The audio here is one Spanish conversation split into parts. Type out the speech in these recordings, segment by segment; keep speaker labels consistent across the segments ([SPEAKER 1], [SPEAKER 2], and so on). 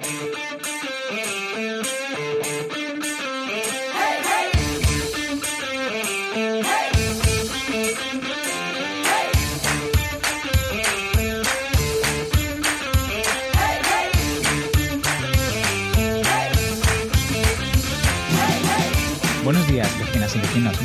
[SPEAKER 1] Buenos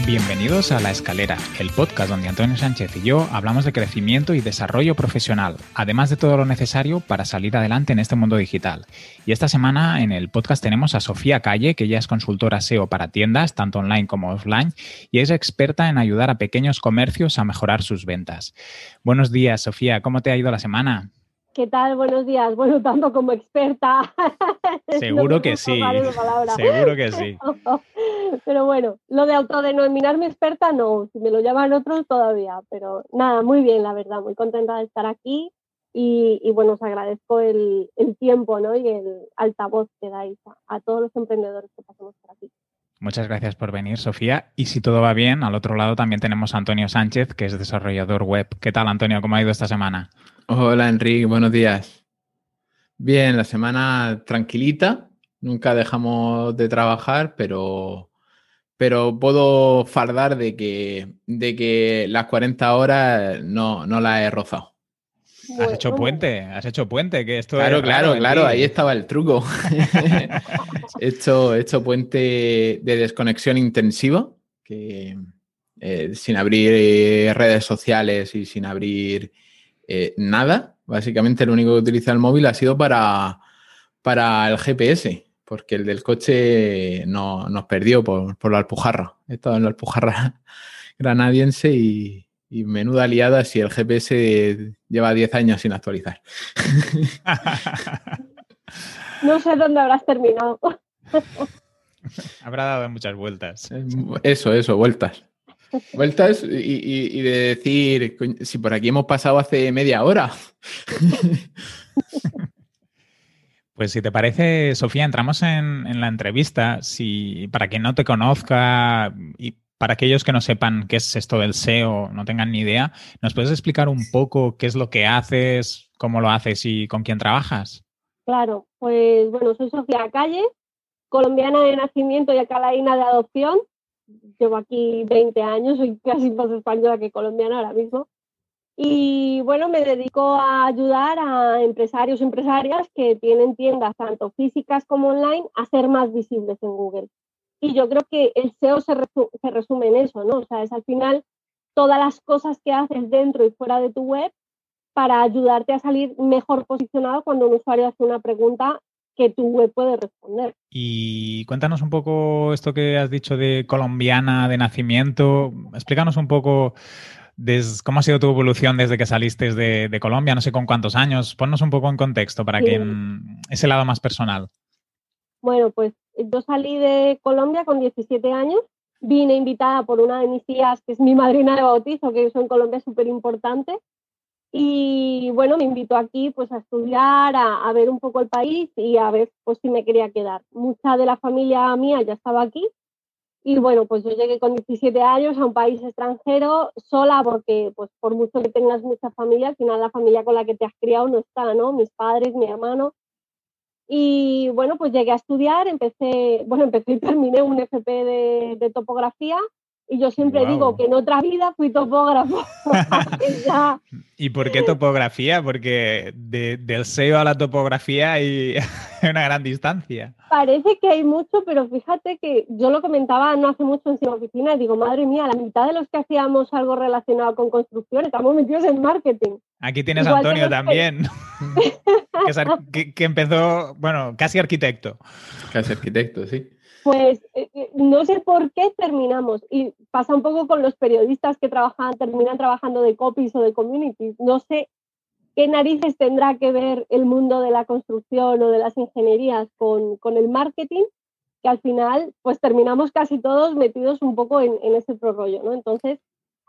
[SPEAKER 1] Bienvenidos a La Escalera, el podcast donde Antonio Sánchez y yo hablamos de crecimiento y desarrollo profesional, además de todo lo necesario para salir adelante en este mundo digital. Y esta semana en el podcast tenemos a Sofía Calle, que ella es consultora SEO para tiendas, tanto online como offline, y es experta en ayudar a pequeños comercios a mejorar sus ventas. Buenos días, Sofía. ¿Cómo te ha ido la semana?
[SPEAKER 2] ¿Qué tal? Buenos días. Bueno, tanto como experta.
[SPEAKER 1] Seguro que sí. Seguro que sí.
[SPEAKER 2] Pero bueno, lo de autodenominarme experta no, si me lo llaman otros todavía. Pero nada, muy bien, la verdad, muy contenta de estar aquí. Y, bueno, os agradezco el, tiempo ¿no? y el altavoz que dais a, todos los emprendedores que pasamos por aquí.
[SPEAKER 1] Muchas gracias por venir, Sofía. Y si todo va bien, al otro lado también tenemos a Antonio Sánchez, que es desarrollador web. ¿Qué tal, Antonio? ¿Cómo ha ido esta semana?
[SPEAKER 3] Hola Enrique, buenos días. Bien, la semana tranquilita, nunca dejamos de trabajar, pero, pero puedo fardar de que, de que las 40 horas no, no las he rozado.
[SPEAKER 1] Has hecho puente, has hecho puente, que esto
[SPEAKER 3] Claro, claro, claro, ahí estaba el truco. he, hecho, puente de desconexión intensiva, que eh, sin abrir eh, redes sociales y sin abrir eh, nada. Básicamente lo único que utiliza el móvil ha sido para, para el GPS, porque el del coche no, nos perdió por, la Alpujarra. He estado en la Alpujarra granadiense y, menuda liada si el GPS lleva 10 años sin actualizar.
[SPEAKER 2] no sé dónde habrás terminado.
[SPEAKER 1] Habrá dado muchas vueltas.
[SPEAKER 3] Eso, eso, vueltas. Vueltas y, de decir, si por aquí hemos pasado hace media hora.
[SPEAKER 1] Pues si te parece, Sofía, entramos en, la entrevista. Si para quien no te conozca y para aquellos que no sepan qué es esto del SEO, no tengan ni idea, ¿nos puedes explicar un poco qué es lo que haces, cómo lo haces y con quién trabajas?
[SPEAKER 2] Claro, pues bueno, soy Sofía Calle, colombiana de nacimiento y acalaína de adopción llevo aquí 20 años, soy casi más española que colombiana ahora mismo. Y bueno, me dedico a ayudar a empresarios y empresarias que tienen tiendas tanto físicas como online a ser más visibles en Google. Y yo creo que el SEO se, se resume en eso, ¿no? O sea, es al final todas las cosas que haces dentro y fuera de tu web para ayudarte a salir mejor posicionado cuando un usuario hace una pregunta que tu web puede responder.
[SPEAKER 1] Y cuéntanos un poco esto que has dicho de colombiana de nacimiento. Explícanos un poco cómo ha sido tu evolución desde que saliste de, Colombia, no sé con cuántos años. Ponnos un poco en contexto para que ese lado más personal.
[SPEAKER 2] Bueno, pues yo salí de Colombia con 17 años. Vine invitada por una de mis tías, que es mi madrina de bautizo, que eso en Colombia es súper importante. Y bueno, me invitó aquí pues a estudiar, a, ver un poco el país y a ver pues si me quería quedar. Mucha de la familia mía ya estaba aquí y bueno, pues yo llegué con 17 años a un país extranjero sola porque pues por mucho que tengas mucha familia, al final la familia con la que te has criado no está, ¿no? Mis padres, mi hermano. Y bueno, pues llegué a estudiar, empecé, bueno, empecé y terminé un FP de, de topografía y yo siempre digo que en otra vida fui topógrafo.
[SPEAKER 1] ¿Y por qué topografía? Porque del SEO a la topografía hay una gran distancia.
[SPEAKER 2] Parece que hay mucho, pero fíjate que yo lo comentaba no hace mucho en mi oficina y digo, madre mía, la mitad de los que hacíamos algo relacionado con construcción estamos metidos en marketing.
[SPEAKER 1] Aquí tienes a Antonio también, que, que empezó, bueno, casi arquitecto.
[SPEAKER 3] Casi arquitecto, sí
[SPEAKER 2] pues eh, eh, no sé por qué terminamos. Y pasa un poco con los periodistas que trabajan, terminan trabajando de copies o de communities. No sé qué narices tendrá que ver el mundo de la construcción o de las ingenierías con, el marketing, que al final pues terminamos casi todos metidos un poco en, ese otro rollo, ¿no? Entonces,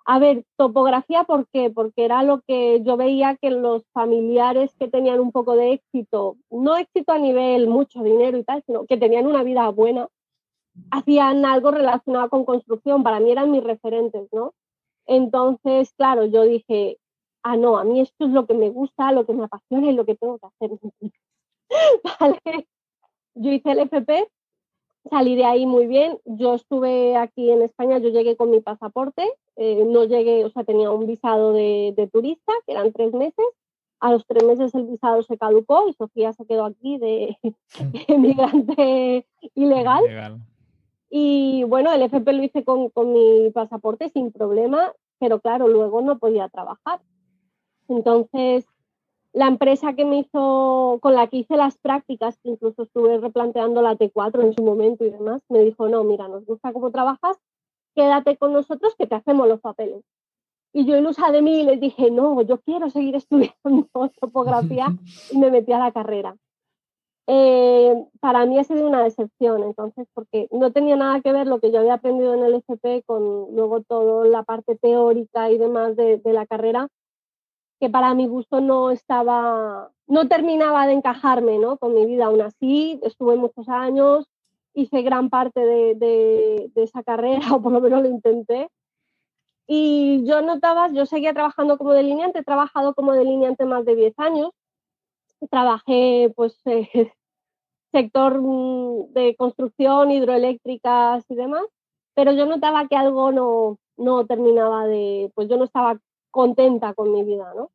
[SPEAKER 2] a ver, topografía, ¿por qué? Porque era lo que yo veía que los familiares que tenían un poco de éxito, no éxito a nivel mucho dinero y tal, sino que tenían una vida buena, hacían algo relacionado con construcción, para mí eran mis referentes, ¿no? Entonces, claro, yo dije, ah, no, a mí esto es lo que me gusta, lo que me apasiona y lo que tengo que hacer. ¿vale? Yo hice el FP, salí de ahí muy bien. Yo estuve aquí en España, yo llegué con mi pasaporte, eh, no llegué, o sea, tenía un visado de, de, turista, que eran tres meses. A los tres meses el visado se caducó y Sofía se quedó aquí de emigrante ilegal. ilegal. Y bueno, el FP lo hice con, con mi pasaporte sin problema, pero claro, luego no podía trabajar. Entonces, la empresa que me hizo, con la que hice las prácticas, que incluso estuve replanteando la T4 en su momento y demás, me dijo, no, mira, nos gusta cómo trabajas, quédate con nosotros que te hacemos los papeles. Y yo ilusa de mí les dije, no, yo quiero seguir estudiando topografía y me metí a la carrera. Eh, para mí ha sido una decepción, entonces, porque no tenía nada que ver lo que yo había aprendido en el FP con luego toda la parte teórica y demás de, de la carrera, que para mi gusto no estaba, no terminaba de encajarme ¿no? con mi vida. Aún así, estuve muchos años, hice gran parte de, de, de esa carrera, o por lo menos lo intenté. Y yo notaba, yo seguía trabajando como delineante, he trabajado como delineante más de 10 años. Trabajé, pues, eh, sector mm, de construcción, hidroeléctricas y demás, pero yo notaba que algo no, no terminaba de, pues yo no estaba contenta con mi vida, ¿no?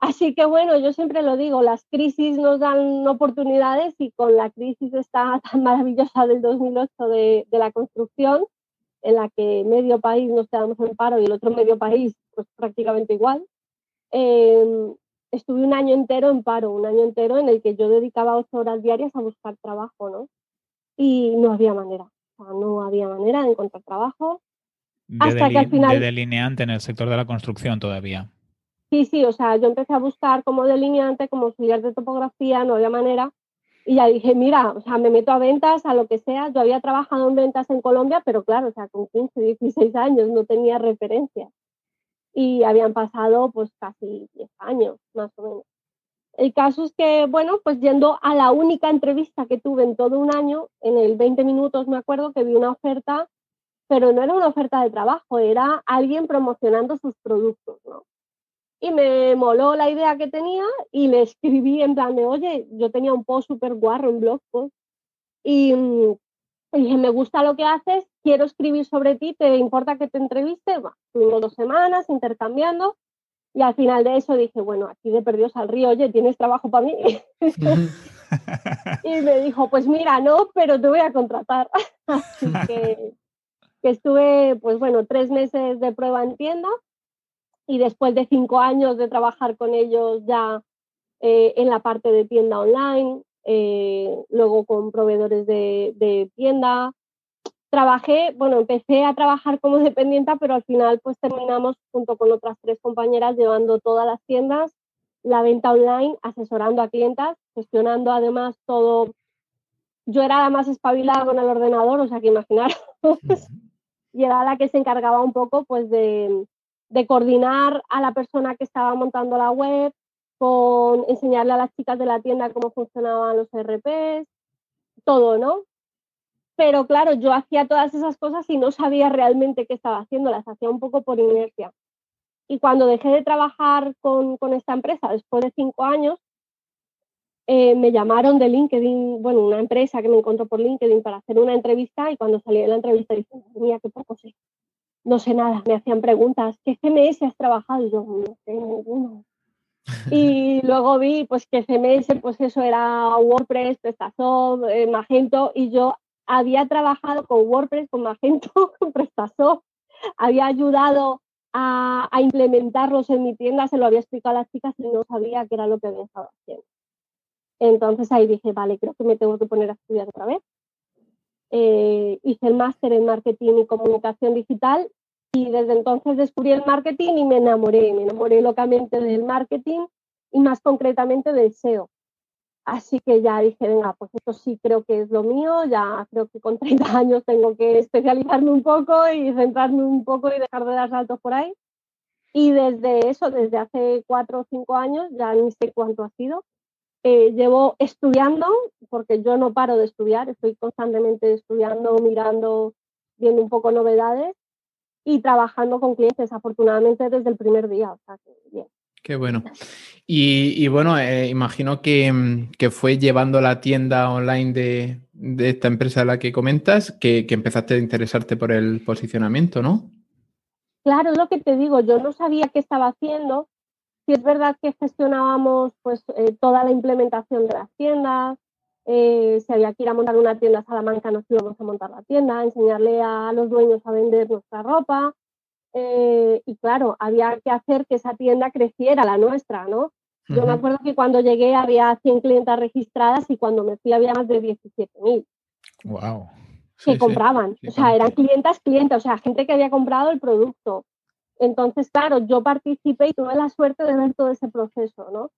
[SPEAKER 2] Así que bueno, yo siempre lo digo, las crisis nos dan oportunidades y con la crisis esta tan maravillosa del 2008 de, de la construcción, en la que medio país nos quedamos en paro y el otro medio país pues prácticamente igual, eh, estuve un año entero en paro, un año entero en el que yo dedicaba ocho horas diarias a buscar trabajo, ¿no? Y no había manera, o sea, no había manera de encontrar trabajo.
[SPEAKER 1] hasta que al final... De delineante en el sector de la construcción todavía.
[SPEAKER 2] Sí, sí, o sea, yo empecé a buscar como delineante, como auxiliar de topografía, no había manera. Y ya dije, mira, o sea, me meto a ventas, a lo que sea. Yo había trabajado en ventas en Colombia, pero claro, o sea, con 15, 16 años no tenía referencia y habían pasado pues casi 10 años más o menos. El caso es que, bueno, pues yendo a la única entrevista que tuve en todo un año, en el 20 minutos me acuerdo que vi una oferta, pero no era una oferta de trabajo, era alguien promocionando sus productos, ¿no? Y me moló la idea que tenía y le escribí en plan de, oye, yo tenía un post súper guarro en Blogpost y, mm, y dije, me gusta lo que haces, quiero escribir sobre ti, ¿te importa que te entreviste? Bueno, tuvimos dos semanas intercambiando y al final de eso dije, bueno, aquí de perdidos al río, oye, ¿tienes trabajo para mí? y me dijo, pues mira, no, pero te voy a contratar. Así que, que, estuve, pues bueno, tres meses de prueba en tienda y después de cinco años de trabajar con ellos ya eh, en la parte de tienda online, eh, luego con proveedores de, tienda. Trabajé, bueno, empecé a trabajar como dependiente, pero al final pues terminamos junto con otras tres compañeras llevando todas las tiendas, la venta online, asesorando a clientas, gestionando además todo. Yo era la más espabilada con el ordenador, o sea que imaginar. y era la que se encargaba un poco pues de, de coordinar a la persona que estaba montando la web, con enseñarle a las chicas de la tienda cómo funcionaban los RPs, todo, ¿no? Pero claro, yo hacía todas esas cosas y no sabía realmente qué estaba haciendo, las hacía un poco por inercia. Y cuando dejé de trabajar con, con esta empresa, después de cinco años, eh, me llamaron de LinkedIn, bueno, una empresa que me encontró por LinkedIn para hacer una entrevista y cuando salí de la entrevista dije, mira, qué poco sé. No sé nada, me hacían preguntas, ¿qué CMS has trabajado? Y yo, no sé, ninguno. Y luego vi pues que CMS, pues eso era WordPress, PrestaSoft, eh, Magento, y yo había trabajado con WordPress, con Magento, con PrestaSoft, había ayudado a, a, implementarlos en mi tienda, se lo había explicado a las chicas y no sabía qué era lo que había estado haciendo. Entonces ahí dije, vale, creo que me tengo que poner a estudiar otra vez. Eh, hice el máster en marketing y comunicación digital y desde entonces descubrí el marketing y me enamoré, me enamoré locamente del marketing y más concretamente del SEO. Así que ya dije, venga, pues esto sí creo que es lo mío, ya creo que con 30 años tengo que especializarme un poco y centrarme un poco y dejar de dar saltos por ahí. Y desde eso, desde hace cuatro o cinco años, ya ni sé cuánto ha sido, eh, llevo estudiando, porque yo no paro de estudiar, estoy constantemente estudiando, mirando, viendo un poco novedades y trabajando con clientes, afortunadamente desde el primer día. O sea, que bien.
[SPEAKER 3] Qué bueno. Y, bueno, eh, imagino que, fue llevando la tienda online de, esta empresa a la que comentas que, empezaste a interesarte por el posicionamiento, ¿no?
[SPEAKER 2] Claro, es lo que te digo, yo no sabía qué estaba haciendo. Si es verdad que gestionábamos pues eh, toda la implementación de las tiendas, eh, si había que ir a montar una tienda a Salamanca, nos íbamos a montar la tienda, enseñarle a los dueños a vender nuestra ropa. Eh, y claro, había que hacer que esa tienda creciera, la nuestra, ¿no? Yo me acuerdo que cuando llegué había 100 clientas registradas y cuando me fui había más de 17.000.
[SPEAKER 1] ¡Wow!
[SPEAKER 2] Que compraban. o sea, eran clientas, clientes, o sea, gente que había comprado el producto. Entonces, claro, yo participé y tuve la suerte de ver todo ese proceso, ¿no?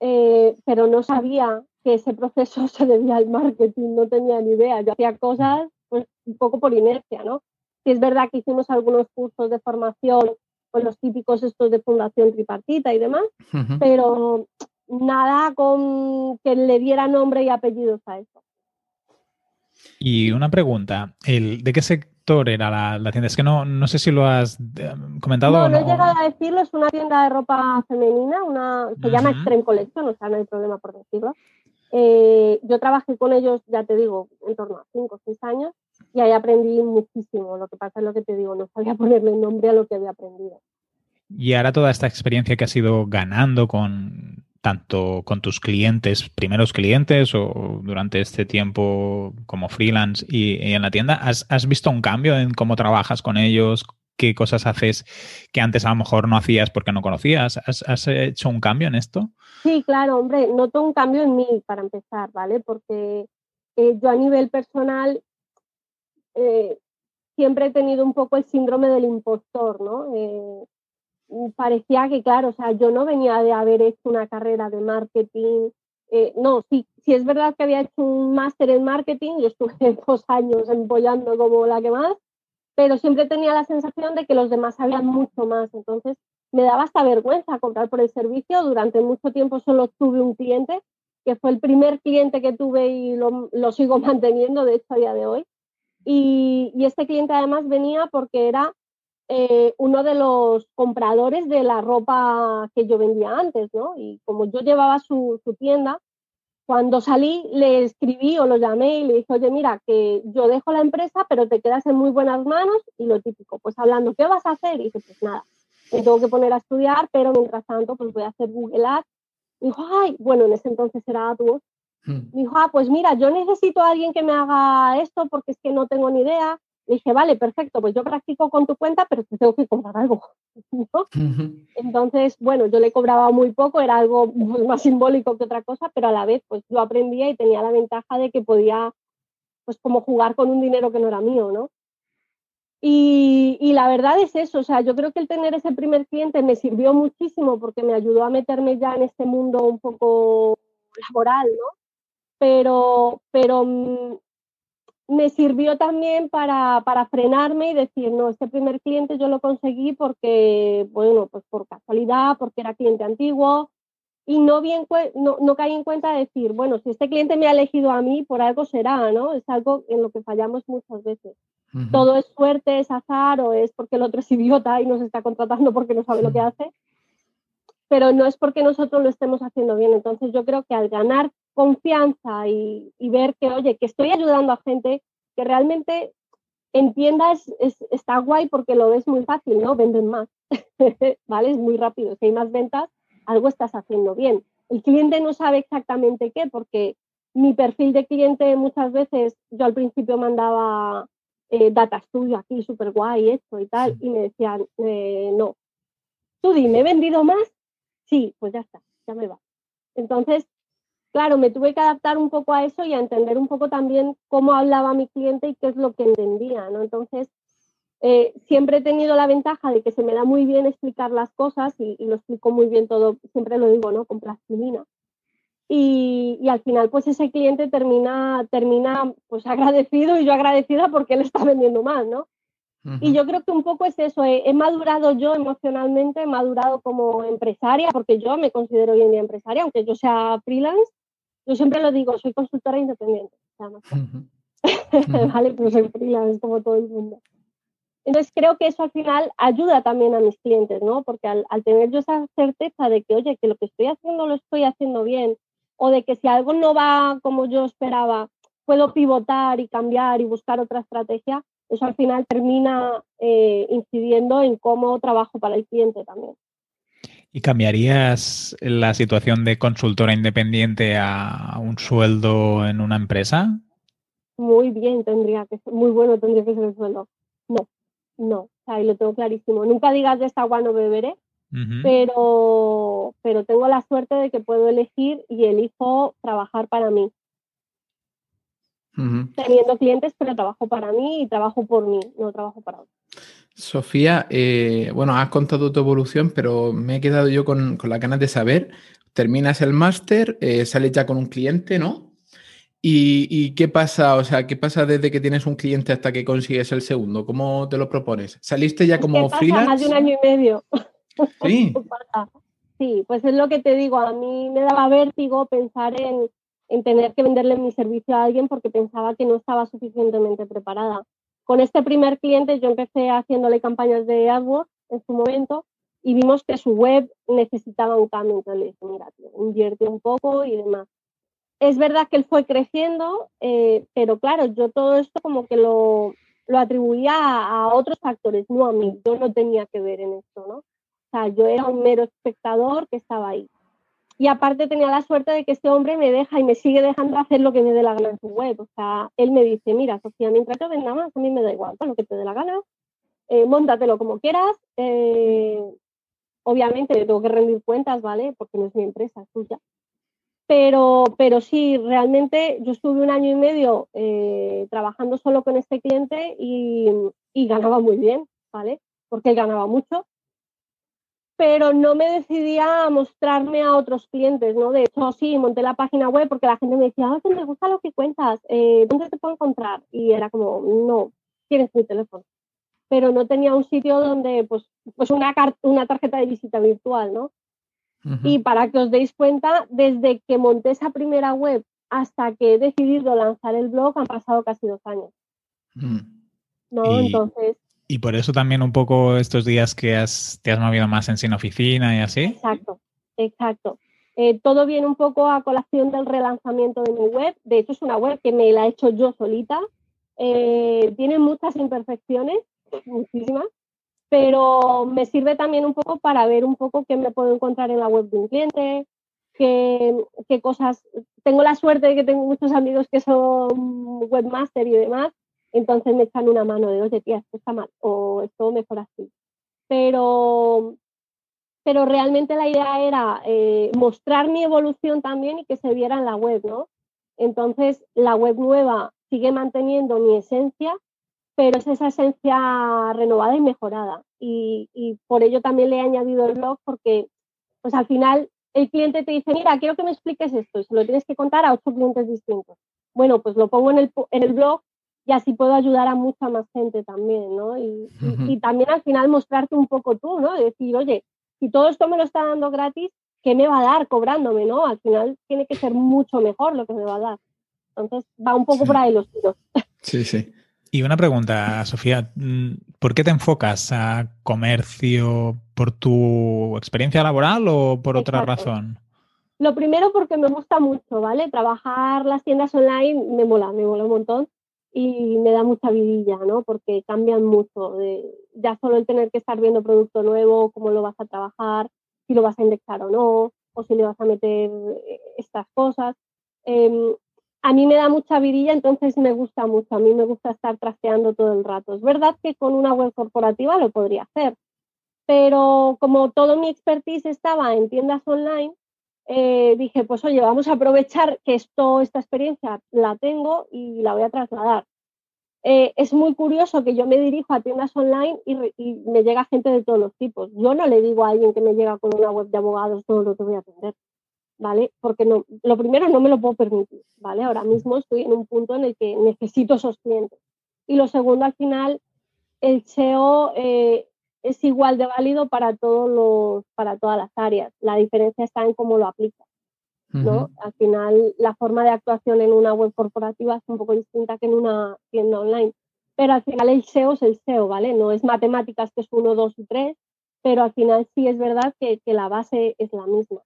[SPEAKER 2] Eh, pero no sabía que ese proceso se debía al marketing, no tenía ni idea. Yo hacía cosas pues, un poco por inercia, ¿no? Si es verdad que hicimos algunos cursos de formación, pues los típicos estos de fundación tripartita y demás, pero nada con que le diera nombre y apellidos a eso.
[SPEAKER 1] Y una pregunta, ¿de qué sector era la, tienda? Es que no, no sé si lo has eh, comentado.
[SPEAKER 2] No, no, he llegado a decirlo, es una tienda de ropa femenina, una, se llama Extreme Collection, o sea, no hay problema por decirlo. Eh, yo trabajé con ellos, ya te digo, en torno a 5 o 6 años y ahí aprendí muchísimo. Lo que pasa es lo que te digo, no sabía ponerle nombre a lo que había aprendido.
[SPEAKER 1] Y ahora toda esta experiencia que has ido ganando con tanto con tus clientes, primeros clientes o durante este tiempo como freelance y, en la tienda, ¿has, visto un cambio en cómo trabajas con ellos? ¿Qué cosas haces que antes a lo mejor no hacías porque no conocías? ¿Has, hecho un cambio en esto?
[SPEAKER 2] Sí, claro, hombre, noto un cambio en mí para empezar, ¿vale? Porque eh, yo a nivel personal eh, siempre he tenido un poco el síndrome del impostor, ¿no? Eh, parecía que, claro, o sea, yo no venía de haber hecho una carrera de marketing. Eh, no, sí, sí es verdad que había hecho un máster en marketing y estuve dos años empollando como la que más, pero siempre tenía la sensación de que los demás sabían mucho más. Entonces me daba hasta vergüenza comprar por el servicio. Durante mucho tiempo solo tuve un cliente, que fue el primer cliente que tuve y lo, sigo manteniendo, de hecho, a día de hoy. Y, este cliente además venía porque era eh, uno de los compradores de la ropa que yo vendía antes, ¿no? Y como yo llevaba su, tienda, cuando salí le escribí o lo llamé y le dije, oye, mira, que yo dejo la empresa, pero te quedas en muy buenas manos y lo típico, pues hablando, ¿qué vas a hacer? Y dije, pues nada, me tengo que poner a estudiar, pero mientras tanto, pues voy a hacer Google Ads. Y dijo, ay, bueno, en ese entonces era AdWords. Hmm. Me dijo, ah, pues mira, yo necesito a alguien que me haga esto porque es que no tengo ni idea dije, vale, perfecto, pues yo practico con tu cuenta, pero te tengo que cobrar algo. Entonces, bueno, yo le cobraba muy poco, era algo más simbólico que otra cosa, pero a la vez, pues yo aprendía y tenía la ventaja de que podía, pues como jugar con un dinero que no era mío, ¿no? Y, y, la verdad es eso, o sea, yo creo que el tener ese primer cliente me sirvió muchísimo porque me ayudó a meterme ya en este mundo un poco laboral, ¿no? Pero, pero mm, me sirvió también para, frenarme y decir, no, este primer cliente yo lo conseguí porque, bueno, pues por casualidad, porque era cliente antiguo y no, bien, no, no caí en cuenta de decir, bueno, si este cliente me ha elegido a mí, por algo será, ¿no? Es algo en lo que fallamos muchas veces. Todo es suerte, es azar o es porque el otro es idiota y nos está contratando porque no sabe lo que hace pero no es porque nosotros lo estemos haciendo bien. Entonces yo creo que al ganar confianza y, ver que, oye, que estoy ayudando a gente que realmente entienda, es, está guay porque lo ves muy fácil, ¿no? Venden más, ¿vale? Es muy rápido. Si hay más ventas, algo estás haciendo bien. El cliente no sabe exactamente qué, porque mi perfil de cliente muchas veces, yo al principio mandaba eh, data studio aquí, súper guay, esto y tal, y me decían, eh, no, tú dime, ¿he vendido más? Sí, pues ya está, ya me va. Entonces, claro, me tuve que adaptar un poco a eso y a entender un poco también cómo hablaba mi cliente y qué es lo que entendía, ¿no? Entonces, eh, siempre he tenido la ventaja de que se me da muy bien explicar las cosas y, lo explico muy bien todo, siempre lo digo, ¿no? Con plastilina. Y, y, al final, pues ese cliente termina, termina pues agradecido y yo agradecida porque él está vendiendo más, ¿no? Y yo creo que un poco es eso, he, madurado yo emocionalmente, he madurado como empresaria, porque yo me considero hoy en día empresaria, aunque yo sea freelance, yo siempre lo digo, soy consultora independiente. vale, pero soy freelance como todo el mundo. Entonces creo que eso al final ayuda también a mis clientes, ¿no? Porque al, tener yo esa certeza de que, oye, que lo que estoy haciendo lo estoy haciendo bien, o de que si algo no va como yo esperaba, puedo pivotar y cambiar y buscar otra estrategia, eso al final termina eh, incidiendo en cómo trabajo para el cliente también.
[SPEAKER 1] ¿Y cambiarías la situación de consultora independiente a un sueldo en una empresa?
[SPEAKER 2] Muy bien, tendría que ser, muy bueno tendría que ser el sueldo. No, no, ahí lo tengo clarísimo. Nunca digas de esta agua no beberé, pero, pero tengo la suerte de que puedo elegir y elijo trabajar para mí. Teniendo clientes, pero trabajo para mí y trabajo por mí, no trabajo para otros.
[SPEAKER 3] Sofía, eh, bueno, has contado tu evolución, pero me he quedado yo con, con las ganas de saber. Terminas el máster, eh, sales ya con un cliente, ¿no? ¿Y, qué pasa? O sea, ¿qué pasa desde que tienes un cliente hasta que consigues el segundo? ¿Cómo te lo propones? ¿Saliste ya como
[SPEAKER 2] pasa
[SPEAKER 3] freelance?
[SPEAKER 2] Más de un año y medio.
[SPEAKER 3] Sí.
[SPEAKER 2] sí, pues es lo que te digo. A mí me daba vértigo pensar en, en tener que venderle mi servicio a alguien porque pensaba que no estaba suficientemente preparada. Con este primer cliente yo empecé haciéndole campañas de AdWords en su momento y vimos que su web necesitaba un cambio. Entonces le dije, mira, invierte un poco y demás. Es verdad que él fue creciendo, eh, pero claro, yo todo esto como que lo, lo atribuía a, a, otros factores, no a mí. Yo no tenía que ver en esto, ¿no? O sea, yo era un mero espectador que estaba ahí. Y aparte tenía la suerte de que este hombre me deja y me sigue dejando hacer lo que me dé la gana en su web. O sea, él me dice, mira, Sofía, mientras te venda más, a mí me da igual, con lo que te dé la gana, eh, móntatelo como quieras. Eh, obviamente tengo que rendir cuentas, ¿vale? Porque no es mi empresa, es tuya. Pero, pero sí, realmente yo estuve un año y medio eh, trabajando solo con este cliente y, y ganaba muy bien, ¿vale? Porque él ganaba mucho pero no me decidía a mostrarme a otros clientes, ¿no? De hecho, sí, monté la página web porque la gente me decía, ah, me gusta lo que cuentas, eh, ¿dónde te puedo encontrar? Y era como, no, tienes mi teléfono. Pero no tenía un sitio donde, pues, pues una, una tarjeta de visita virtual, ¿no? Y para que os deis cuenta, desde que monté esa primera web hasta que he decidido lanzar el blog han pasado casi dos años. Mm. ¿No? Entonces,
[SPEAKER 1] y por eso también un poco estos días que has, te has movido más en sin oficina y así.
[SPEAKER 2] Exacto, exacto. Eh, todo viene un poco a colación del relanzamiento de mi web. De hecho, es una web que me la he hecho yo solita. Eh, tiene muchas imperfecciones, muchísimas, pero me sirve también un poco para ver un poco qué me puedo encontrar en la web de un cliente, qué, qué cosas. Tengo la suerte de que tengo muchos amigos que son webmaster y demás, entonces me echan una mano de, oye, tía, esto está mal o esto mejor así. Pero, pero realmente la idea era eh, mostrar mi evolución también y que se viera en la web, ¿no? Entonces, la web nueva sigue manteniendo mi esencia, pero es esa esencia renovada y mejorada. Y, y, por ello también le he añadido el blog porque, pues al final, el cliente te dice, mira, quiero que me expliques esto y se lo tienes que contar a ocho clientes distintos. Bueno, pues lo pongo en el, en el blog y así puedo ayudar a mucha más gente también, ¿no? Y, y, también al final mostrarte un poco tú, ¿no? decir, oye, si todo esto me lo está dando gratis, ¿qué me va a dar cobrándome, no? Al final tiene que ser mucho mejor lo que me va a dar. Entonces va un poco por ahí los tiros.
[SPEAKER 3] Sí, sí.
[SPEAKER 1] Y una pregunta, Sofía, mm, ¿por qué te enfocas a comercio? ¿Por tu experiencia laboral o por otra razón?
[SPEAKER 2] Lo primero porque me gusta mucho, ¿vale? Trabajar las tiendas online me mola, me mola un montón y me da mucha vidilla, ¿no? Porque cambian mucho. Ya solo el tener que estar viendo producto nuevo, cómo lo vas a trabajar, si lo vas a indexar o no, o si le vas a meter eh, estas cosas. Em, a mí me da mucha vidilla, entonces me gusta mucho. A mí me gusta estar trasteando todo el rato. Es verdad que con una web corporativa lo podría hacer, pero como todo mi expertise estaba en tiendas online, eh, dije, pues oye, vamos a aprovechar que esto, esta experiencia la tengo y la voy a trasladar. Eh, es muy curioso que yo me dirijo a tiendas online y, me llega gente de todos los tipos. Yo no le digo a alguien que me llega con una web de abogados todo lo que voy a atender, ¿vale? Porque no, lo primero no me lo puedo permitir, ¿vale? Ahora mismo estoy en un punto en el que necesito esos clientes. Y lo segundo, al final, el SEO eh, es igual de válido para, todos los, para todas las áreas. La diferencia está en cómo lo aplicas. ¿no? Al final, la forma de actuación en una web corporativa es un poco distinta que en una tienda online. pero al final el SEO es el SEO, ¿vale? No es matemáticas que es uno, dos y tres, pero al final sí es verdad que, la base es la misma.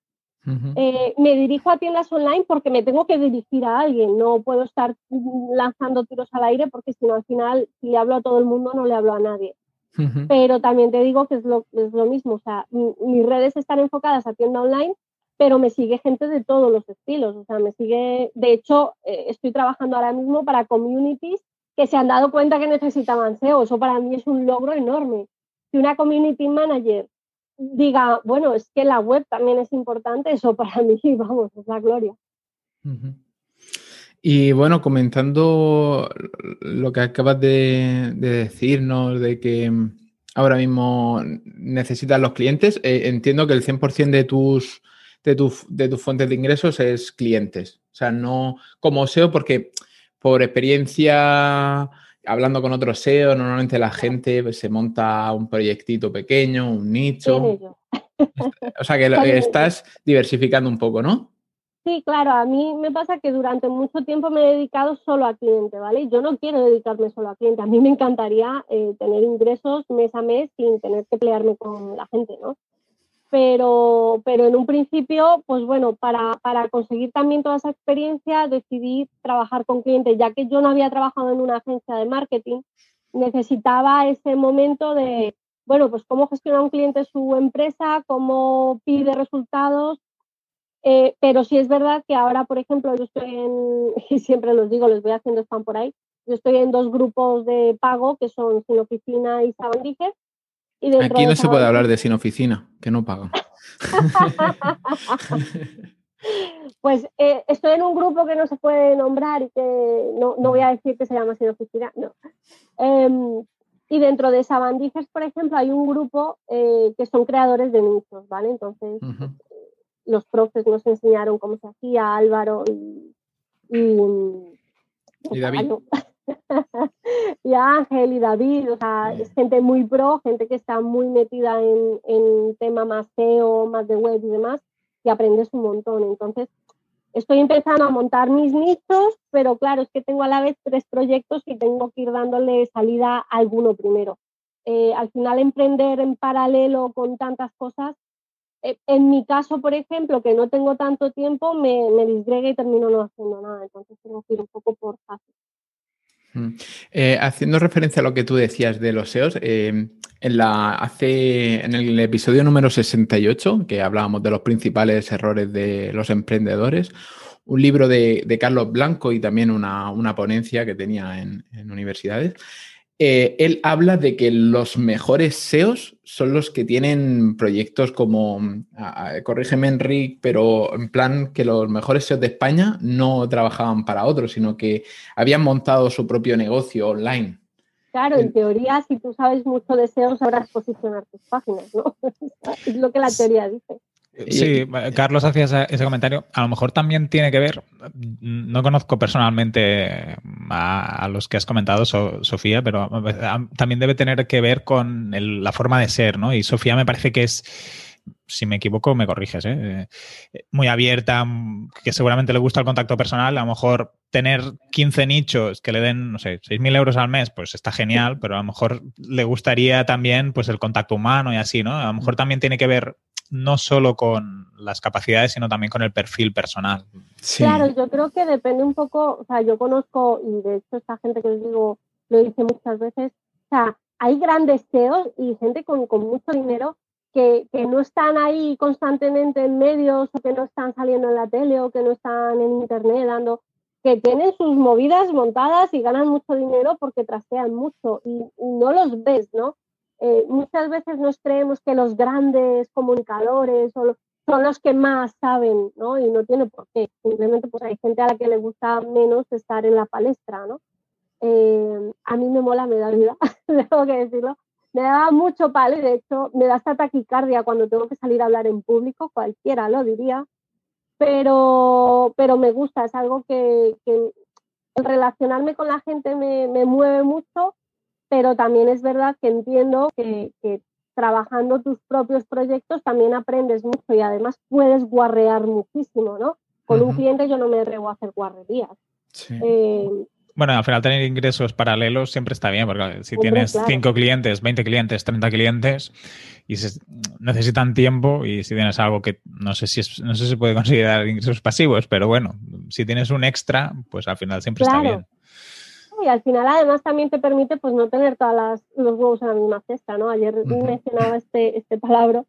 [SPEAKER 2] Eh, me dirijo a tiendas online porque me tengo que dirigir a alguien, no puedo estar lanzando tiros al aire porque si no al final si le hablo a todo el mundo no le hablo a nadie. Pero también te digo que es lo, es lo mismo, o sea, mis redes están enfocadas a tienda online, pero me sigue gente de todos los estilos, o sea, me sigue, de hecho, eh, estoy trabajando ahora mismo para communities que se han dado cuenta que necesitaban SEO. Eso para mí es un logro enorme. Si una community manager diga, bueno, es que la web también es importante, eso para mí, vamos, es la gloria.
[SPEAKER 3] Y bueno, comentando lo que acabas de, decirnos, de que ahora mismo necesitan los clientes, eh, entiendo que el 100% de tus, de, de tus fuentes de ingresos es clientes. O sea, no como SEO, porque por experiencia, hablando con otros SEO, normalmente la gente pues, se monta un proyectito pequeño, un nicho. O sea que estás diversificando un poco, ¿no?
[SPEAKER 2] Sí, claro, a mí me pasa que durante mucho tiempo me he dedicado solo a cliente, ¿vale? Yo no quiero dedicarme solo a cliente, a mí me encantaría eh, tener ingresos mes a mes sin tener que pelearme con la gente, ¿no? pero, pero en un principio, pues bueno, para, para, conseguir también toda esa experiencia decidí trabajar con clientes, ya que yo no había trabajado en una agencia de marketing, necesitaba ese momento de, bueno, pues cómo gestiona un cliente su empresa, cómo pide resultados, eh, pero sí es verdad que ahora, por ejemplo, yo estoy en, y siempre los digo, les voy haciendo spam por ahí, yo estoy en dos grupos de pago que son Sin Oficina y Sabandije,
[SPEAKER 3] Aquí no se puede hablar de sin oficina, que no pagan.
[SPEAKER 2] pues eh, estoy en un grupo que no se puede nombrar y que no, voy a decir que se llama sin oficina, no. Em, y dentro de Sabandijas, por ejemplo, hay un grupo eh, que son creadores de nichos, ¿vale? Entonces, los profes nos enseñaron cómo se hacía, Álvaro y,
[SPEAKER 3] y David.
[SPEAKER 2] y Ángel y David, o sea, es gente muy pro, gente que está muy metida en, en tema más SEO, más de web y demás, y aprendes un montón. Entonces, estoy empezando a montar mis nichos, pero claro, es que tengo a la vez tres proyectos y tengo que ir dándole salida a alguno primero. Eh, al final, emprender en paralelo con tantas cosas, en mi caso, por ejemplo, que no tengo tanto tiempo, me, me y termino no haciendo nada. Entonces, tengo que ir un poco por fase.
[SPEAKER 3] Eh, haciendo referencia a lo que tú decías de los SEOs, eh, en, la, hace, en el episodio número 68, que hablábamos de los principales errores de los emprendedores, un libro de, Carlos Blanco y también una, ponencia que tenía en universidades, eh, él habla de que los mejores SEOs son los que tienen proyectos como, corrígeme Enrique, pero en plan que los mejores SEOs de España no trabajaban para otros, sino que habían montado su propio negocio online.
[SPEAKER 2] Claro, en teoría, si tú sabes mucho de SEO, sabrás posicionar tus páginas, ¿no? es lo que la teoría dice.
[SPEAKER 1] Sí, Carlos hacía ese, comentario. A lo mejor también tiene que ver, no conozco personalmente a, los que has comentado, Sofía, pero también debe tener que ver con la forma de ser, ¿no? Y Sofía me parece que es, si me equivoco, me corriges, ¿eh? Eh, muy abierta, que seguramente le gusta el contacto personal. A lo mejor tener 15 nichos que le den, no sé, 6.000 euros al mes, pues está genial, pero a lo mejor le gustaría también pues el contacto humano y así, ¿no? A lo mejor también tiene que ver no solo con las capacidades, sino también con el perfil personal.
[SPEAKER 2] Claro, yo creo que depende un poco, o sea, yo conozco, y de hecho esta gente que os digo lo dice muchas veces, o sea, hay grandes CEOs y gente con, mucho dinero que, no están ahí constantemente en medios o que no están saliendo en la tele o que no están en internet dando, que tienen sus movidas montadas y ganan mucho dinero porque trastean mucho y no los ves, ¿no? Eh, muchas veces nos creemos que los grandes comunicadores son los que más saben, ¿no? Y no tiene por qué. Simplemente pues hay gente a la que le gusta menos estar en la palestra, ¿no? Eh, a mí me mola, me da vida, tengo que decirlo. Me da mucho palo y de hecho me da esta taquicardia cuando tengo que salir a hablar en público, cualquiera lo diría, pero, pero me gusta, es algo que, que el relacionarme con la gente me, me mueve mucho pero también es verdad que entiendo que, trabajando tus propios proyectos también aprendes mucho y además puedes guarrear muchísimo, ¿no? Con un cliente yo no me atrevo a hacer guarrerías.
[SPEAKER 1] Eh, Bueno, al final tener ingresos paralelos siempre está bien, porque si tienes 5 clientes, 20 clientes, 30 clientes y necesitan tiempo y si tienes algo que no sé si es, no sé si se puede considerar ingresos pasivos, pero bueno, si tienes un extra, pues al final siempre está bien.
[SPEAKER 2] Y al final además también te permite pues no tener todos los huevos en la misma cesta, ¿no? Ayer mencionaba este, este palabra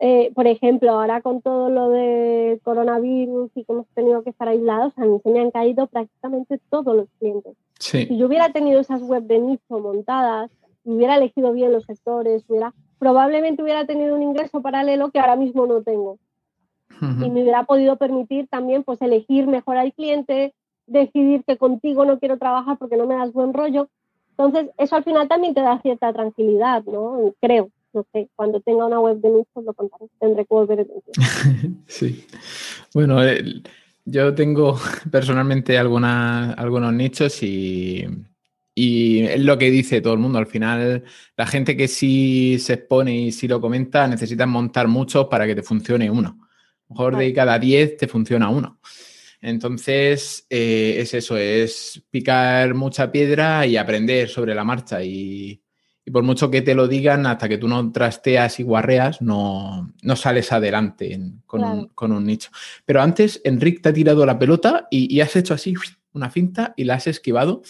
[SPEAKER 2] eh, por ejemplo, ahora con todo lo de coronavirus y que hemos tenido que estar aislados, a mí se me han caído prácticamente todos los clientes. Si yo hubiera tenido esas web de nicho montadas, hubiera elegido bien los sectores, hubiera, probablemente hubiera tenido un ingreso paralelo que ahora mismo no tengo. Y me hubiera podido permitir también pues elegir mejor al cliente, decidir que contigo no quiero trabajar porque no me das buen rollo. Entonces, eso al final también te da cierta tranquilidad, ¿no? Creo no sé, cuando tenga una web de nichos lo contaré, tendré que volver
[SPEAKER 3] Sí. Bueno, yo tengo personalmente algunos nichos y, y es lo que dice todo el mundo. Al final, la gente que sí se expone y sí lo comenta, necesita montar muchos para que te funcione uno. A lo mejor de cada 10 te funciona uno. Entonces, eh, es eso, es picar mucha piedra y aprender sobre la marcha. Y, y por mucho que te lo digan, hasta que tú no trasteas y guarreas, no, sales adelante con, un, nicho. Pero antes, Enric te ha tirado la pelota y, has hecho así una finta y la has esquivado.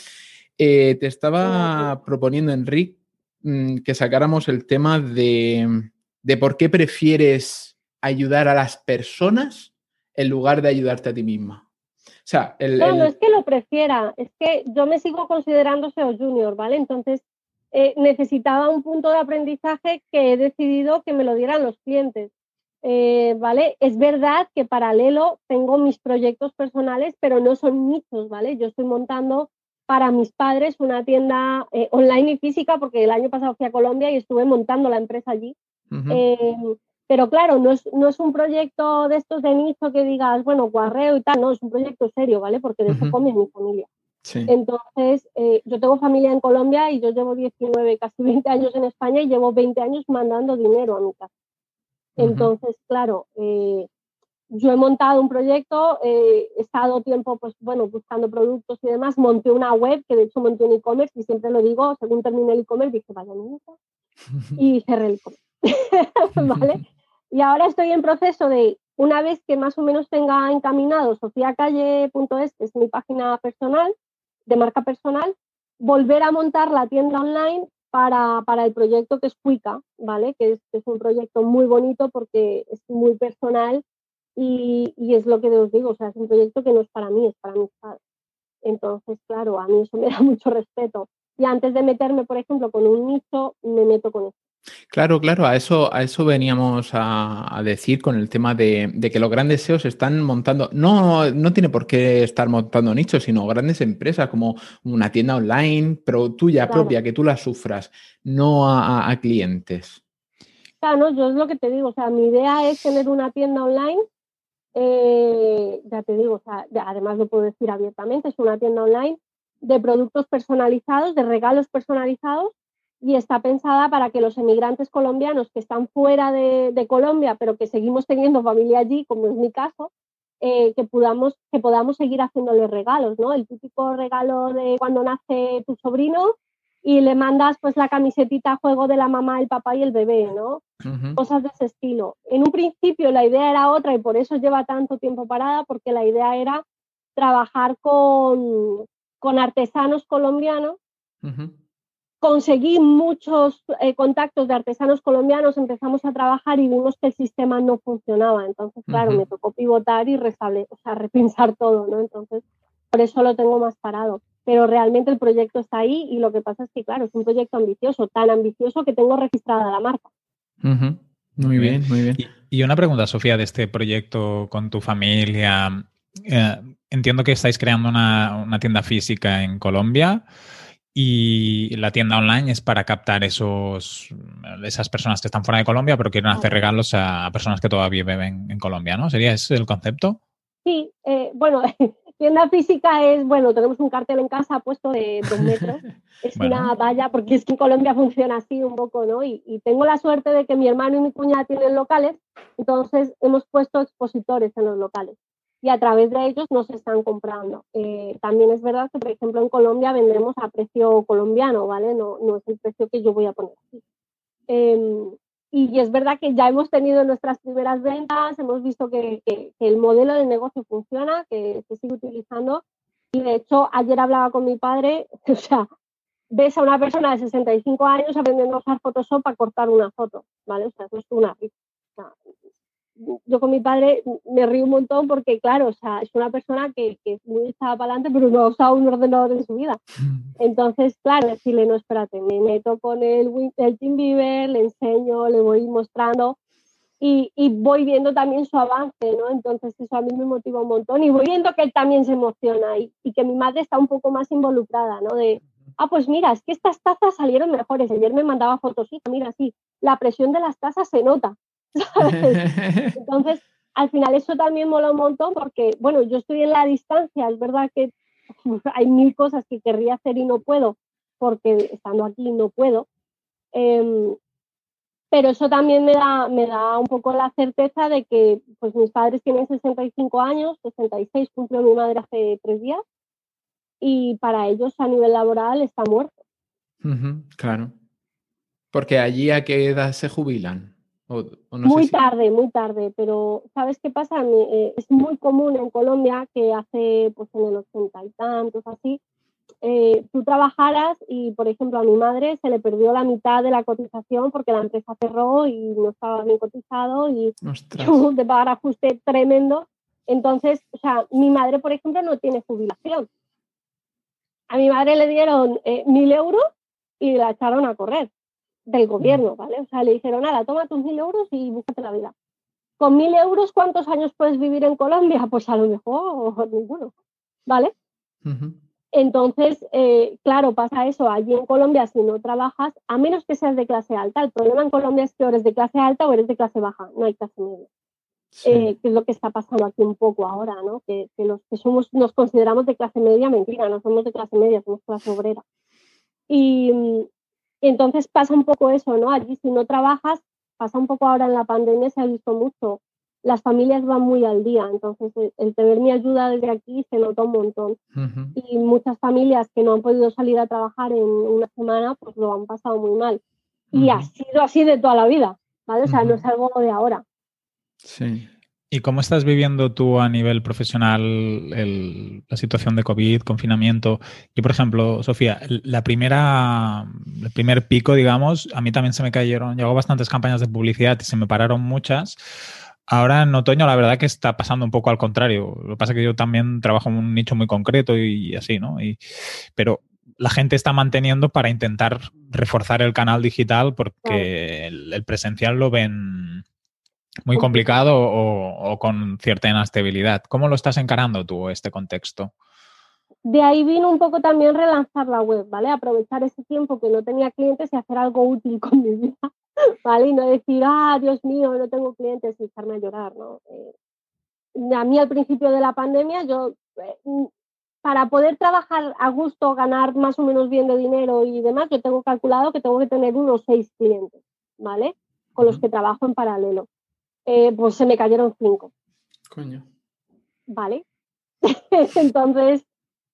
[SPEAKER 3] Eh, te estaba proponiendo, Enric, mm, que sacáramos el tema de, por qué prefieres ayudar a las personas en lugar de ayudarte a ti misma. O
[SPEAKER 2] sea, no, no es que lo prefiera, es que yo me sigo considerando SEO junior, ¿vale? Entonces, eh, necesitaba un punto de aprendizaje que he decidido que me lo dieran los clientes. Eh, ¿Vale? Es verdad que paralelo tengo mis proyectos personales, pero no son nichos, ¿vale? Yo estoy montando para mis padres una tienda eh, online y física, porque el año pasado fui a Colombia y estuve montando la empresa allí. pero claro, no es, no es, un proyecto de estos de nicho que digas, bueno, guarreo y tal, no, es un proyecto serio, ¿vale? Porque de eso come mi familia. Entonces, eh, yo tengo familia en Colombia y yo llevo 19, casi 20 años en España y llevo 20 años mandando dinero a mi casa. Entonces, claro, eh, yo he montado un proyecto, eh, he estado tiempo, pues bueno, buscando productos y demás, monté una web, que de hecho monté un e-commerce y siempre lo digo, según terminé el e-commerce, dije, vaya mierda, y cerré el e-commerce, ¿vale? Y ahora estoy en proceso de, una vez que más o menos tenga encaminado sofiacalle.es, que es mi página personal, de marca personal, volver a montar la tienda online para, el proyecto que es Cuica, ¿vale? Que es, un proyecto muy bonito porque es muy personal y, es lo que os digo, o sea, es un proyecto que no es para mí, es para mis padres. Entonces, claro, a mí eso me da mucho respeto. Y antes de meterme, por ejemplo, con un nicho, me meto con esto.
[SPEAKER 3] Claro, claro, a eso, a eso veníamos a, decir con el tema de, que los grandes SEOs están montando, no, no tiene por qué estar montando nichos, sino grandes empresas como una tienda online, pero tuya propia, que tú la sufras, no a, clientes.
[SPEAKER 2] Claro, yo es lo que te digo, o sea, mi idea es tener una tienda online, eh, ya te digo, o sea, además lo puedo decir abiertamente, es una tienda online de productos personalizados, de regalos personalizados y está pensada para que los emigrantes colombianos que están fuera de, Colombia, pero que seguimos teniendo familia allí, como es mi caso, eh, que, podamos, que podamos seguir haciéndoles regalos, ¿no? El típico regalo de cuando nace tu sobrino y le mandas pues la camisetita a juego de la mamá, el papá y el bebé, ¿no? Cosas de ese estilo. En un principio la idea era otra y por eso lleva tanto tiempo parada, porque la idea era trabajar con, con artesanos colombianos conseguí muchos eh, contactos de artesanos colombianos, empezamos a trabajar y vimos que el sistema no funcionaba. Entonces, claro, me tocó pivotar y resable, o sea, repensar todo, ¿no? Entonces, por eso lo tengo más parado. Pero realmente el proyecto está ahí y lo que pasa es que, claro, es un proyecto ambicioso, tan ambicioso que tengo registrada la marca.
[SPEAKER 3] Muy bien, muy bien.
[SPEAKER 1] Y, una pregunta, Sofía, de este proyecto con tu familia. Eh, entiendo que estáis creando una, una tienda física en Colombia. Y la tienda online es para captar esos, esas personas que están fuera de Colombia, pero quieren hacer regalos a personas que todavía viven en Colombia, ¿no? ¿Sería ese el concepto?
[SPEAKER 2] Sí, eh, bueno, tienda física es, bueno, tenemos un cartel en casa puesto de dos metros. Es una valla, porque es que en Colombia funciona así un poco, ¿no? Y, y, tengo la suerte de que mi hermano y mi cuñada tienen locales, entonces hemos puesto expositores en los locales. Y a través de ellos nos están comprando. Eh, también es verdad que, por ejemplo, en Colombia vendemos a precio colombiano, ¿vale? No, no es el precio que yo voy a poner aquí. Em, y es verdad que ya hemos tenido nuestras primeras ventas, hemos visto que, que, el modelo de negocio funciona, que se sigue utilizando. Y de hecho, ayer hablaba con mi padre, o sea, ves a una persona de 65 años aprendiendo a usar Photoshop para cortar una foto, ¿vale? O sea, eso es una yo con mi padre me río un montón porque, claro, o sea, es una persona que, que muy estaba para adelante, pero no ha usado un ordenador en su vida. Entonces, claro, decirle, no, espérate, me meto con el, el TeamViewer, le enseño, le voy mostrando y, y, voy viendo también su avance, ¿no? Entonces, eso a mí me motiva un montón y voy viendo que él también se emociona y, y que mi madre está un poco más involucrada, ¿no? De, ah, pues mira, es que estas tazas salieron mejores. Ayer me mandaba fotos, sí, mira, sí, la presión de las tazas se nota. Entonces, al final eso también mola un montón porque, bueno, yo estoy en la distancia, es verdad que hay mil cosas que querría hacer y no puedo, porque estando aquí no puedo. Em, pero eso también me da, me da un poco la certeza de que pues mis padres tienen 65 años, 66 cumplió mi madre hace tres días, y para ellos a nivel laboral está muerto.
[SPEAKER 3] claro. Porque allí a qué edad se jubilan?
[SPEAKER 2] Muy tarde, muy tarde, pero ¿sabes qué pasa? Eh, es muy común en Colombia que hace, pues en el ochenta y tantos, así, eh, tú trabajaras y, por ejemplo, a mi madre se le perdió la mitad de la cotización porque la empresa cerró y no estaba bien cotizado y tuvo de pagar ajuste tremendo. Entonces, o sea, mi madre, por ejemplo, no tiene jubilación. A mi madre le dieron eh, mil euros y la echaron a correr del gobierno, ¿vale? O sea, le dijeron, nada, toma tus mil euros y búscate la vida. Con mil euros, ¿cuántos años puedes vivir en Colombia? Pues a lo mejor ninguno, ¿vale? Entonces, eh, claro, pasa eso. Allí en Colombia, si no trabajas, a menos que seas de clase alta, el problema en Colombia es que eres de clase alta o eres de clase baja, no hay clase media. Eh, que es lo que está pasando aquí un poco ahora, ¿no? Que, que, los que somos, nos consideramos de clase media, mentira, no somos de clase media, somos clase obrera. Y, entonces pasa un poco eso, ¿no? Allí si no trabajas, pasa un poco ahora en la pandemia, se ha visto mucho. Las familias van muy al día, entonces el, tener mi ayuda desde aquí se nota un montón. Y muchas familias que no han podido salir a trabajar en una semana, pues lo han pasado muy mal. Y ha sido así de toda la vida, ¿vale? O sea, no es algo de ahora.
[SPEAKER 3] Sí.
[SPEAKER 1] ¿Y cómo estás viviendo tú a nivel profesional la situación de COVID, confinamiento? Y, por ejemplo, Sofía, la primera, el primer pico, digamos, a mí también se me cayeron, llegó bastantes campañas de publicidad y se me pararon muchas. Ahora en otoño la verdad que está pasando un poco al contrario. Lo que pasa es que yo también trabajo en un nicho muy concreto y, así, ¿no? Y, pero la gente está manteniendo para intentar reforzar el canal digital porque el presencial lo ven muy complicado o, con cierta inestabilidad. ¿Cómo lo estás encarando tú este contexto?
[SPEAKER 2] De ahí vino un poco también relanzar la web, ¿vale? Aprovechar ese tiempo que no tenía clientes y hacer algo útil con mi vida, ¿vale? Y no decir, ah, Dios mío, no tengo clientes y echarme a llorar, ¿no? Eh, a mí al principio de la pandemia, yo, eh, mm, para poder trabajar a gusto, ganar más o menos bien de dinero y demás, yo tengo calculado que tengo que tener unos seis clientes, ¿vale? Con los que trabajo en paralelo. Eh, pues se me cayeron cinco.
[SPEAKER 3] Coño.
[SPEAKER 2] Vale. Entonces,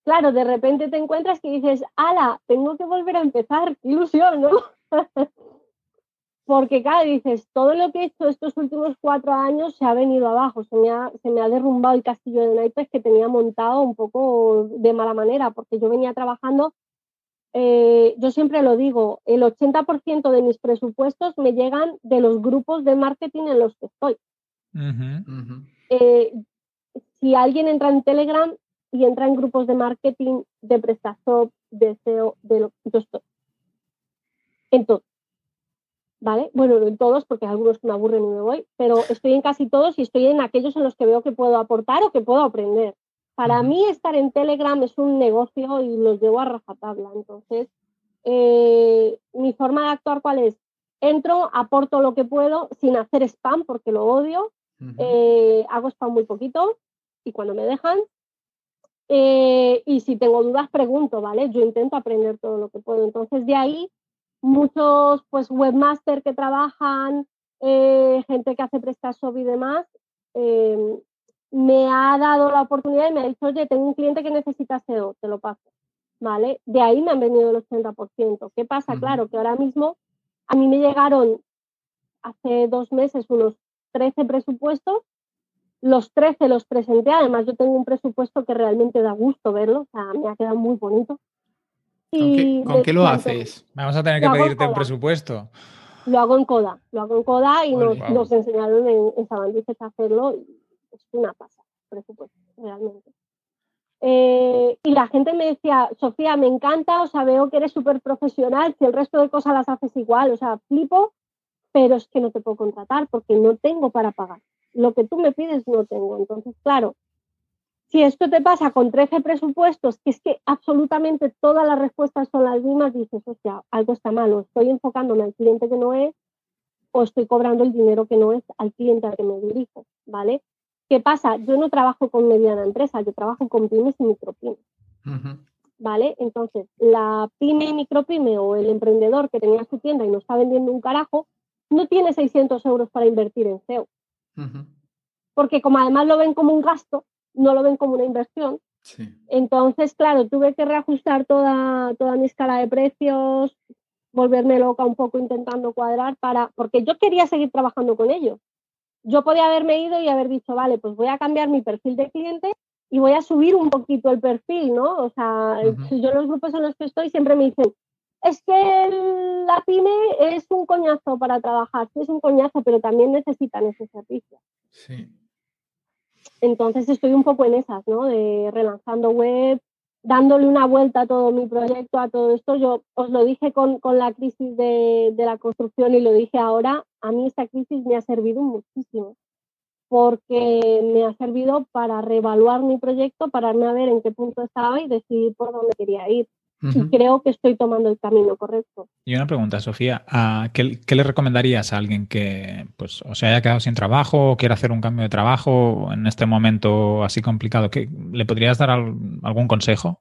[SPEAKER 2] claro, de repente te encuentras que dices, ala, tengo que volver a empezar, qué ilusión, ¿no? Porque, claro, dices, todo lo que he hecho estos últimos cuatro años se ha venido abajo, se me ha, se me ha derrumbado el castillo de naipes que tenía montado un poco de mala manera, porque yo venía trabajando eh, yo siempre lo digo, el 80% de mis presupuestos me llegan de los grupos de marketing en los que estoy. Eh, si alguien entra en Telegram y entra en grupos de marketing, de PrestaShop, de SEO, de lo que yo estoy. En todos. ¿Vale? Bueno, en todos, porque algunos me aburren y me voy, pero estoy en casi todos y estoy en aquellos en los que veo que puedo aportar o que puedo aprender. Para mí estar en Telegram es un negocio y los llevo a rajatabla. Entonces, eh, mi forma de actuar, ¿cuál es? Entro, aporto lo que puedo sin hacer spam porque lo odio. Eh, hago spam muy poquito y cuando me dejan. Eh, y si tengo dudas, pregunto, ¿vale? Yo intento aprender todo lo que puedo. Entonces, de ahí, muchos pues webmasters que trabajan, gente que hace PrestaShop y demás, me ha dado la oportunidad y me ha dicho, oye, tengo un cliente que necesita SEO, te lo paso. ¿Vale? De ahí me han venido el 80%. ¿Qué pasa? Claro, que ahora mismo a mí me llegaron hace dos meses unos 13 presupuestos, los 13 los presenté, además yo tengo un presupuesto que realmente da gusto verlo, o sea, me ha quedado muy bonito.
[SPEAKER 3] ¿Con qué, lo haces?
[SPEAKER 1] Vamos a tener que pedirte un presupuesto.
[SPEAKER 2] Lo hago en Coda, lo hago en Coda y nos, enseñaron en, en a hacerlo. Es una pasada, presupuesto, realmente. Eh, y la gente me decía, Sofía, me encanta, o sea, veo que eres súper profesional, si el resto de cosas las haces igual, o sea, flipo, pero es que no te puedo contratar porque no tengo para pagar. Lo que tú me pides no tengo. Entonces, claro, si esto te pasa con 13 presupuestos, que es que absolutamente todas las respuestas son las mismas, dices, o sea, algo está malo, estoy enfocándome al cliente que no es o estoy cobrando el dinero que no es al cliente al que me dirijo, ¿vale? ¿Qué pasa? Yo no trabajo con mediana empresa, yo trabajo con pymes y micropymes. ¿Vale? Entonces, la pyme y micropyme o el emprendedor que tenía su tienda y no está vendiendo un carajo, no tiene 600 euros para invertir en SEO. Porque como además lo ven como un gasto, no lo ven como una inversión. Entonces, claro, tuve que reajustar toda, toda mi escala de precios, volverme loca un poco intentando cuadrar para, porque yo quería seguir trabajando con ellos. Yo podía haberme ido y haber dicho, vale, pues voy a cambiar mi perfil de cliente y voy a subir un poquito el perfil, ¿no? O sea, yo en los grupos en los que estoy siempre me dicen, es que la pyme es un coñazo para trabajar, sí es un coñazo, pero también necesitan ese servicio. Sí. Entonces estoy un poco en esas, ¿no? De relanzando web, dándole una vuelta a todo mi proyecto, a todo esto. Yo os lo dije con, la crisis de, de, la construcción y lo dije ahora, a mí esta crisis me ha servido muchísimo, porque me ha servido para reevaluar mi proyecto, pararme a ver en qué punto estaba y decidir por dónde quería ir y creo que estoy tomando el camino correcto.
[SPEAKER 1] Y una pregunta, Sofía, ¿qué, ¿qué, le recomendarías a alguien que pues, o se haya quedado sin trabajo o quiera hacer un cambio de trabajo en este momento así complicado? ¿Qué, ¿Le podrías dar algún consejo?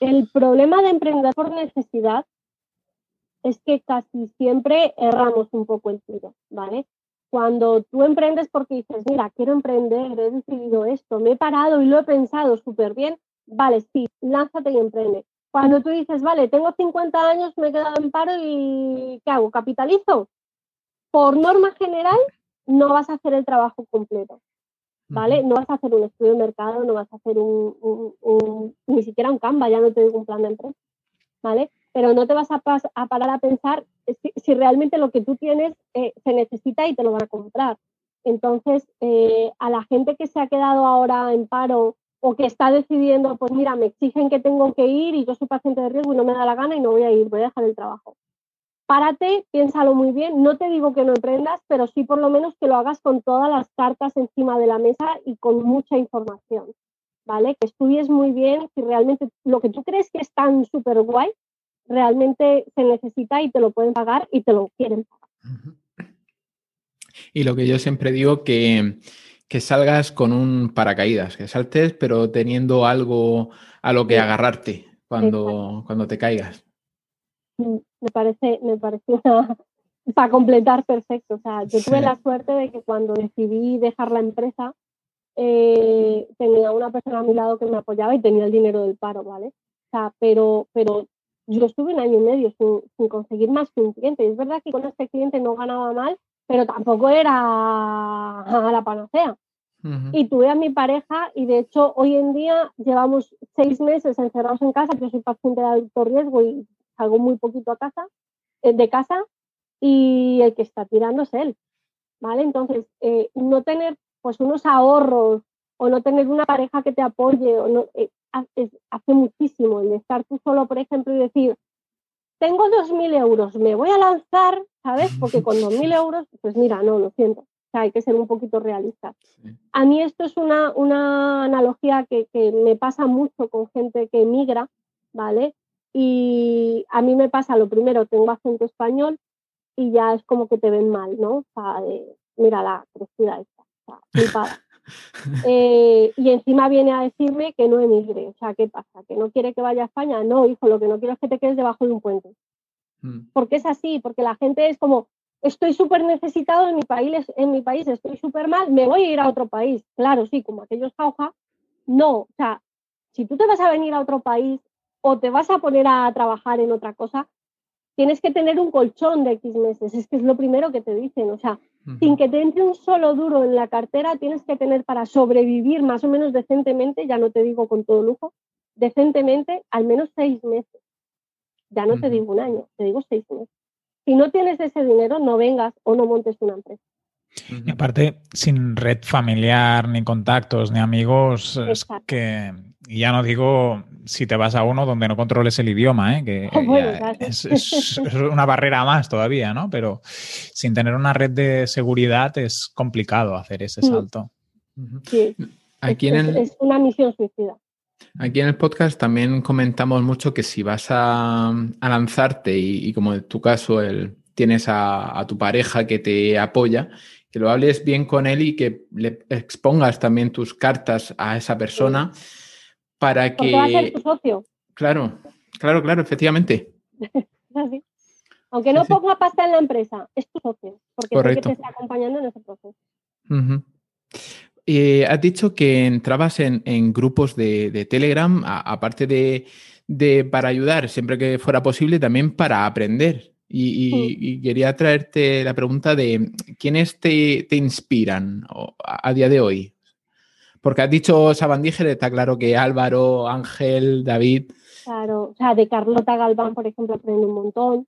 [SPEAKER 2] El problema de emprender por necesidad es que casi siempre erramos un poco el tiro, ¿vale? Cuando tú emprendes porque dices, mira, quiero emprender, he decidido esto, me he parado y lo he pensado súper bien, vale, sí, lánzate y emprende. Cuando tú dices, vale, tengo 50 años, me he quedado en paro y ¿qué hago? ¿Capitalizo? Por norma general, no vas a hacer el trabajo completo, ¿vale? No vas a hacer un estudio de mercado, no vas a hacer un, ni siquiera un Canva, ya no te digo un plan de empresa, ¿vale? Pero no te vas a, parar a pensar si, realmente lo que tú tienes eh, se necesita y te lo van a comprar. Entonces, eh, a la gente que se ha quedado ahora en paro o que está decidiendo, pues mira, me exigen que tengo que ir y yo soy paciente de riesgo y no me da la gana y no voy a ir, voy a dejar el trabajo. Párate, piénsalo muy bien, no te digo que no emprendas, pero sí por lo menos que lo hagas con todas las cartas encima de la mesa y con mucha información, ¿vale? Que estudies muy bien si realmente lo que tú crees que es tan súper guay, realmente se necesita y te lo pueden pagar y te lo quieren pagar.
[SPEAKER 3] Y lo que yo siempre digo que que salgas con un paracaídas, que saltes pero teniendo algo a lo que agarrarte cuando, cuando te caigas.
[SPEAKER 2] Me parece, me parece para completar perfecto. O sea, yo tuve la suerte de que cuando decidí dejar la empresa, eh, tenía una persona a mi lado que me apoyaba y tenía el dinero del paro, ¿vale? O sea, pero, pero yo estuve un año y medio sin, sin conseguir más que un cliente. es verdad que con este cliente no ganaba mal, pero tampoco era la panacea. Y tuve a mi pareja y de hecho hoy en día llevamos seis meses encerrados en casa, yo soy paciente de alto riesgo y salgo muy poquito a casa, eh, de casa y el que está tirando es él. ¿Vale? Entonces, eh, no tener pues unos ahorros o no tener una pareja que te apoye o no, eh, hace muchísimo el estar tú solo, por ejemplo, y decir, tengo 2.000 euros, me voy a lanzar, ¿sabes? Porque con 2.000 euros, pues mira, no, lo siento hay que ser un poquito realistas. A mí esto es una, una analogía que, que, me pasa mucho con gente que emigra, ¿vale? Y a mí me pasa, lo primero, tengo acento español y ya es como que te ven mal, ¿no? O sea, mira la crecida esta, o sea, eh, y encima viene a decirme que no emigre. O sea, ¿qué pasa? ¿Que no quiere que vaya a España? No, hijo, lo que no quiero es que te quedes debajo de un puente. Mm. Porque es así, porque la gente es como, estoy súper necesitado en mi país, en mi país estoy súper mal, me voy a ir a otro país. Claro, sí, como aquellos jauja, no, o sea, si tú te vas a venir a otro país o te vas a poner a trabajar en otra cosa, tienes que tener un colchón de X meses, es que es lo primero que te dicen, o sea, sin que te entre un solo duro en la cartera, tienes que tener para sobrevivir más o menos decentemente, ya no te digo con todo lujo, decentemente al menos seis meses. Ya no te digo un año, te digo seis meses. Si no tienes ese dinero, no vengas o no montes una empresa.
[SPEAKER 1] Y aparte, sin red familiar, ni contactos, ni amigos, es que ya no digo si te vas a uno donde no controles el idioma, ¿eh? que es, una barrera más todavía, ¿no? Pero sin tener una red de seguridad es complicado hacer ese mm. salto.
[SPEAKER 2] Sí. Aquí es una misión suicida.
[SPEAKER 3] Aquí en el podcast también comentamos mucho que si vas a, lanzarte y, como en tu caso el, tienes a, tu pareja que te apoya, que lo hables bien con él y que le expongas también tus cartas a esa persona para que...
[SPEAKER 2] va a ser tu socio.
[SPEAKER 3] Claro, claro, claro, efectivamente.
[SPEAKER 2] Aunque no ponga pasta en la empresa, es tu socio, porque es el que te está acompañando en ese proceso.
[SPEAKER 3] Eh, has dicho que entrabas en, grupos de, Telegram, aparte de, para ayudar siempre que fuera posible, también para aprender. Y, quería traerte la pregunta de quiénes te, inspiran a, día de hoy. Porque has dicho Sabandíger, está claro que Álvaro, Ángel, David.
[SPEAKER 2] Claro, o sea, de Carlota Galván, por ejemplo, aprendo un montón.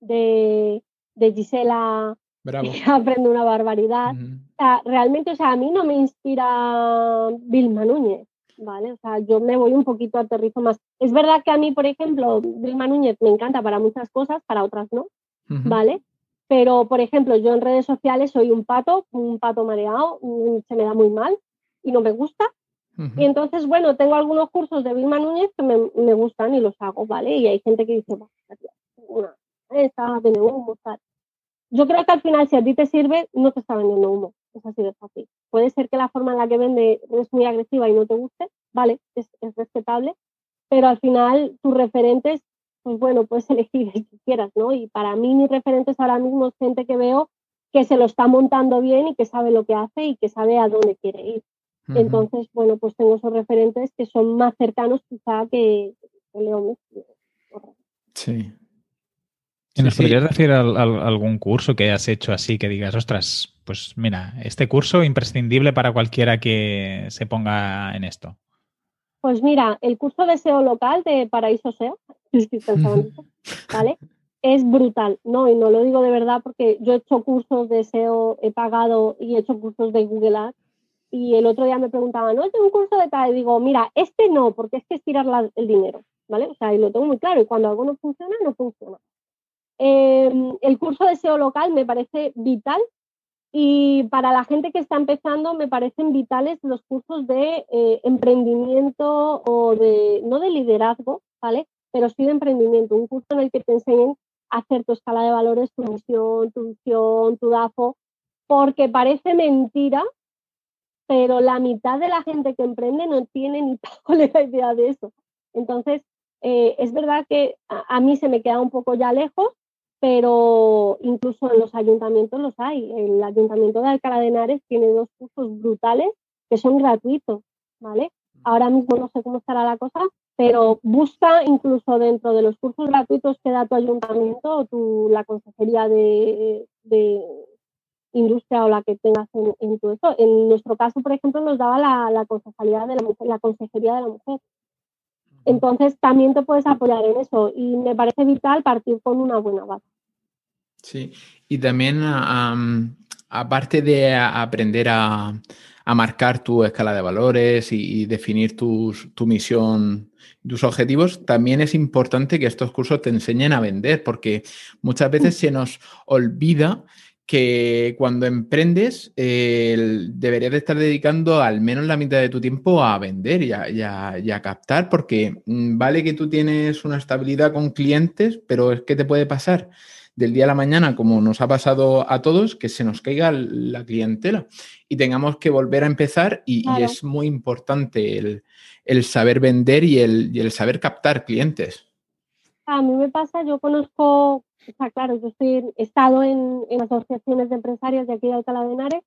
[SPEAKER 2] De, de Gisela Bravo. aprendo una barbaridad. o sea, realmente, o sea, a mí no me inspira Vilma Núñez, ¿vale? O sea, yo me voy un poquito aterrizo más. Es verdad que a mí, por ejemplo, Vilma Núñez me encanta para muchas cosas, para otras no, ¿vale? Pero, por ejemplo, yo en redes sociales soy un pato, un pato mareado, se me da muy mal y no me gusta. Y entonces, bueno, tengo algunos cursos de Vilma Núñez que me, me gustan y los hago, ¿vale? Y hay gente que dice, una, esta, de humo, tal. Yo creo que al final, si a ti te sirve, no te está vendiendo humo. Es así de fácil. Puede ser que la forma en la que vende es muy agresiva y no te guste, vale, es, respetable, pero al final tus referentes, pues bueno, puedes elegir el que quieras, ¿no? Y para mí mis referentes ahora mismo es gente que veo que se lo está montando bien y que sabe lo que hace y que sabe a dónde quiere ir. Entonces, bueno, pues tengo esos referentes que son más cercanos quizá que, que Leo
[SPEAKER 3] Sí,
[SPEAKER 1] ¿Y nos podrías decir algún curso que hayas hecho así que digas, ostras, pues mira, este curso imprescindible para cualquiera que se ponga en esto?
[SPEAKER 2] Pues mira, el curso de SEO local de Paraíso SEO, ¿vale? Es brutal, ¿no? Y no lo digo de verdad porque yo he hecho cursos de SEO, he pagado y he hecho cursos de Google Ads y el otro día me preguntaban, ¿no es un curso de tal? Y digo, mira, este no, porque es que es tirar el dinero, ¿vale? O sea, y lo tengo muy claro y cuando algo no funciona, no funciona. Em, el curso de SEO local me parece vital y para la gente que está empezando me parecen vitales los cursos de eh, emprendimiento o de, no de liderazgo, ¿vale? Pero sí de emprendimiento, un curso en el que te enseñen a hacer tu escala de valores, tu misión, tu visión, tu DAFO, porque parece mentira, pero la mitad de la gente que emprende no tiene ni la idea de eso. Entonces, eh, es verdad que a, mí se me queda un poco ya lejos, pero incluso en los ayuntamientos los hay. El ayuntamiento de Alcalá de Henares tiene dos cursos brutales que son gratuitos, ¿vale? Ahora mismo no sé cómo estará la cosa, pero busca incluso dentro de los cursos gratuitos que da tu ayuntamiento o tu, la consejería de, industria o la que tengas en, tu eso. En nuestro caso, por ejemplo, nos daba la, la concejalía de la mujer, la consejería de la mujer. Entonces también te puedes apoyar en eso y me parece vital partir con una buena base.
[SPEAKER 3] Sí, y también aparte de aprender a, marcar tu escala de valores y, definir tu misión, tus objetivos, también es importante que estos cursos te enseñen a vender, porque muchas veces se nos olvida que cuando emprendes deberías de estar dedicando al menos la mitad de tu tiempo a vender y a, captar, porque mm, vale que tú tienes una estabilidad con clientes, pero es que te puede pasar del día a la mañana, como nos ha pasado a todos, que se nos caiga la clientela y tengamos que volver a empezar y, es muy importante el, saber vender y el, saber captar clientes.
[SPEAKER 2] A mí me pasa, yo conozco, o sea, claro, yo estoy, he estado en, en asociaciones de empresarios de aquí de Alcalá de Henares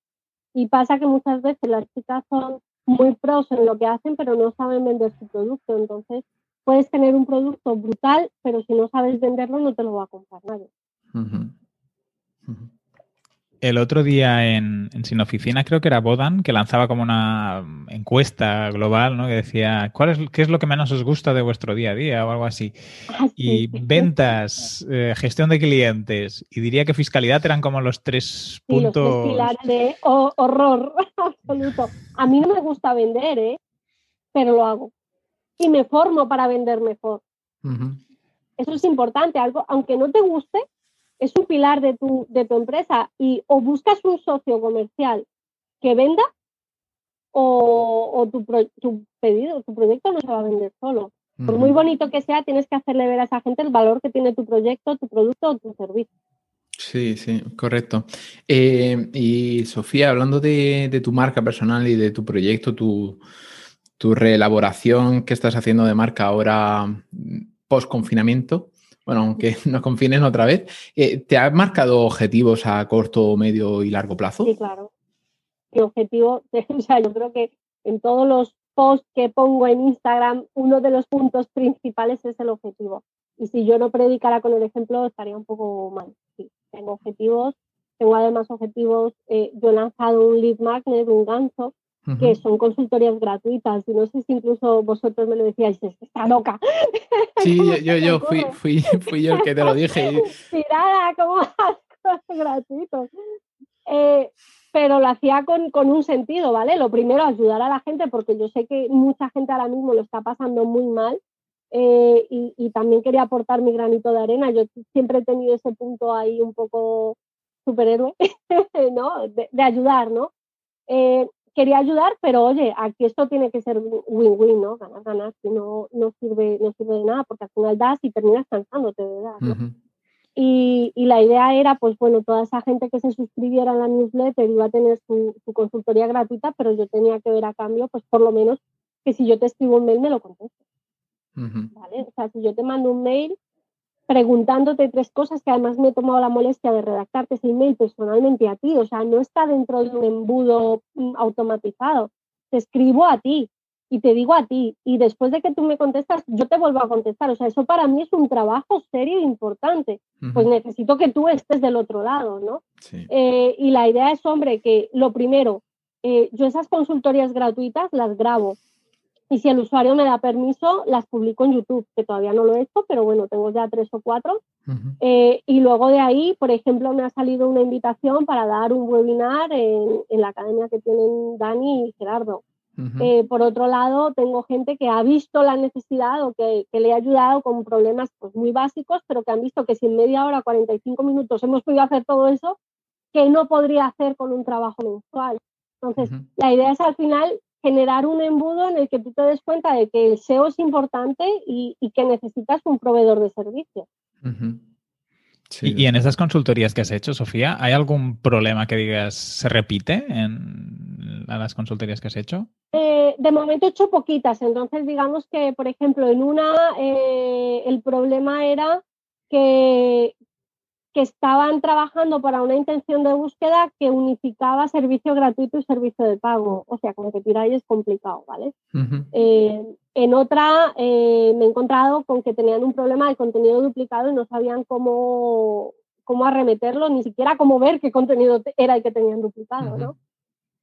[SPEAKER 2] y pasa que muchas veces las chicas son muy pros en lo que hacen, pero no saben vender su producto. Entonces, puedes tener un producto brutal, pero si no sabes venderlo, no te lo va a comprar nadie.
[SPEAKER 1] El otro día en, Sin Oficina, creo que era Bodan, que lanzaba como una encuesta global, ¿no? Que decía, ¿cuál es, ¿qué es lo que menos os gusta de vuestro día a día o algo así? Ah, y ventas, eh, gestión de clientes y diría que fiscalidad eran como los tres puntos.
[SPEAKER 2] Los de horror absoluto. A mí no me gusta vender, ¿eh? Pero lo hago. Y me formo para vender mejor. Eso es importante, algo, aunque no te guste, es un pilar de tu, de tu empresa y o buscas un socio comercial que venda o, tu, tu, pedido, tu proyecto no se va a vender solo. Por muy bonito que sea, tienes que hacerle ver a esa gente el valor que tiene tu proyecto, tu producto o tu servicio.
[SPEAKER 3] Sí, sí, correcto. Eh, y Sofía, hablando de, de, tu marca personal y de tu proyecto, tu, tu reelaboración que estás haciendo de marca ahora mm, post confinamiento, bueno, aunque nos confinen otra vez, eh, ¿te has marcado objetivos a corto, medio y largo plazo?
[SPEAKER 2] Sí, claro. Mi objetivo, o sea, yo creo que en todos los posts que pongo en Instagram, uno de los puntos principales es el objetivo. Y si yo no predicara con el ejemplo, estaría un poco mal. Sí, tengo objetivos, tengo además objetivos, eh, yo he lanzado un lead magnet, un gancho, que son consultorías gratuitas. Y no sé si incluso vosotros me lo decíais, está loca.
[SPEAKER 3] Sí, yo, yo, fui, fui, fui, yo el que te lo dije.
[SPEAKER 2] Tirada, como gratuito. Eh, pero lo hacía con, con, un sentido, ¿vale? Lo primero, ayudar a la gente, porque yo sé que mucha gente ahora mismo lo está pasando muy mal. Eh, y, y, también quería aportar mi granito de arena. Yo siempre he tenido ese punto ahí un poco superhéroe, ¿no? De, de ayudar, ¿no? Eh, quería ayudar, pero oye, aquí esto tiene que ser win-win, ¿no? Ganar, ganar, si no, no, sirve, no sirve de nada, porque al final das y terminas cansándote de dar, ¿no? y, y, la idea era, pues bueno, toda esa gente que se suscribiera a la newsletter iba a tener su, su, consultoría gratuita, pero yo tenía que ver a cambio, pues por lo menos que si yo te escribo un mail me lo contestes. ¿Vale? O sea, si yo te mando un mail, preguntándote tres cosas que además me he tomado la molestia de redactarte ese email personalmente a ti, o sea, no está dentro de un embudo mm, automatizado, te escribo a ti y te digo a ti. Y después de que tú me contestas, yo te vuelvo a contestar, o sea, eso para mí es un trabajo serio e importante, pues necesito que tú estés del otro lado, ¿no? Eh, y la idea es, hombre, que lo primero, eh, yo esas consultorías gratuitas las grabo, y si el usuario me da permiso, las publico en YouTube, que todavía no lo he hecho, pero bueno, tengo ya tres o cuatro. Eh, y luego de ahí, por ejemplo, me ha salido una invitación para dar un webinar en, la academia que tienen Dani y Gerardo. Eh, por otro lado, tengo gente que ha visto la necesidad o que, le ha ayudado con problemas pues, muy básicos, pero que han visto que si en media hora, 45 minutos hemos podido hacer todo eso, que no podría hacer con un trabajo mensual. Entonces, la idea es al final generar un embudo en el que tú te des cuenta de que el SEO es importante y, que necesitas un proveedor de servicios.
[SPEAKER 1] y, en esas consultorías que has hecho, Sofía, ¿hay algún problema que digas se repite en las consultorías que has hecho?
[SPEAKER 2] Eh, de momento he hecho poquitas, entonces digamos que, por ejemplo, en una eh, el problema era que, que estaban trabajando para una intención de búsqueda que unificaba servicio gratuito y servicio de pago. O sea, como que tiráis es complicado, ¿vale? Eh, en otra eh, me he encontrado con que tenían un problema de contenido duplicado y no sabían cómo, cómo arremeterlo, ni siquiera cómo ver qué contenido era el que tenían duplicado, ¿no?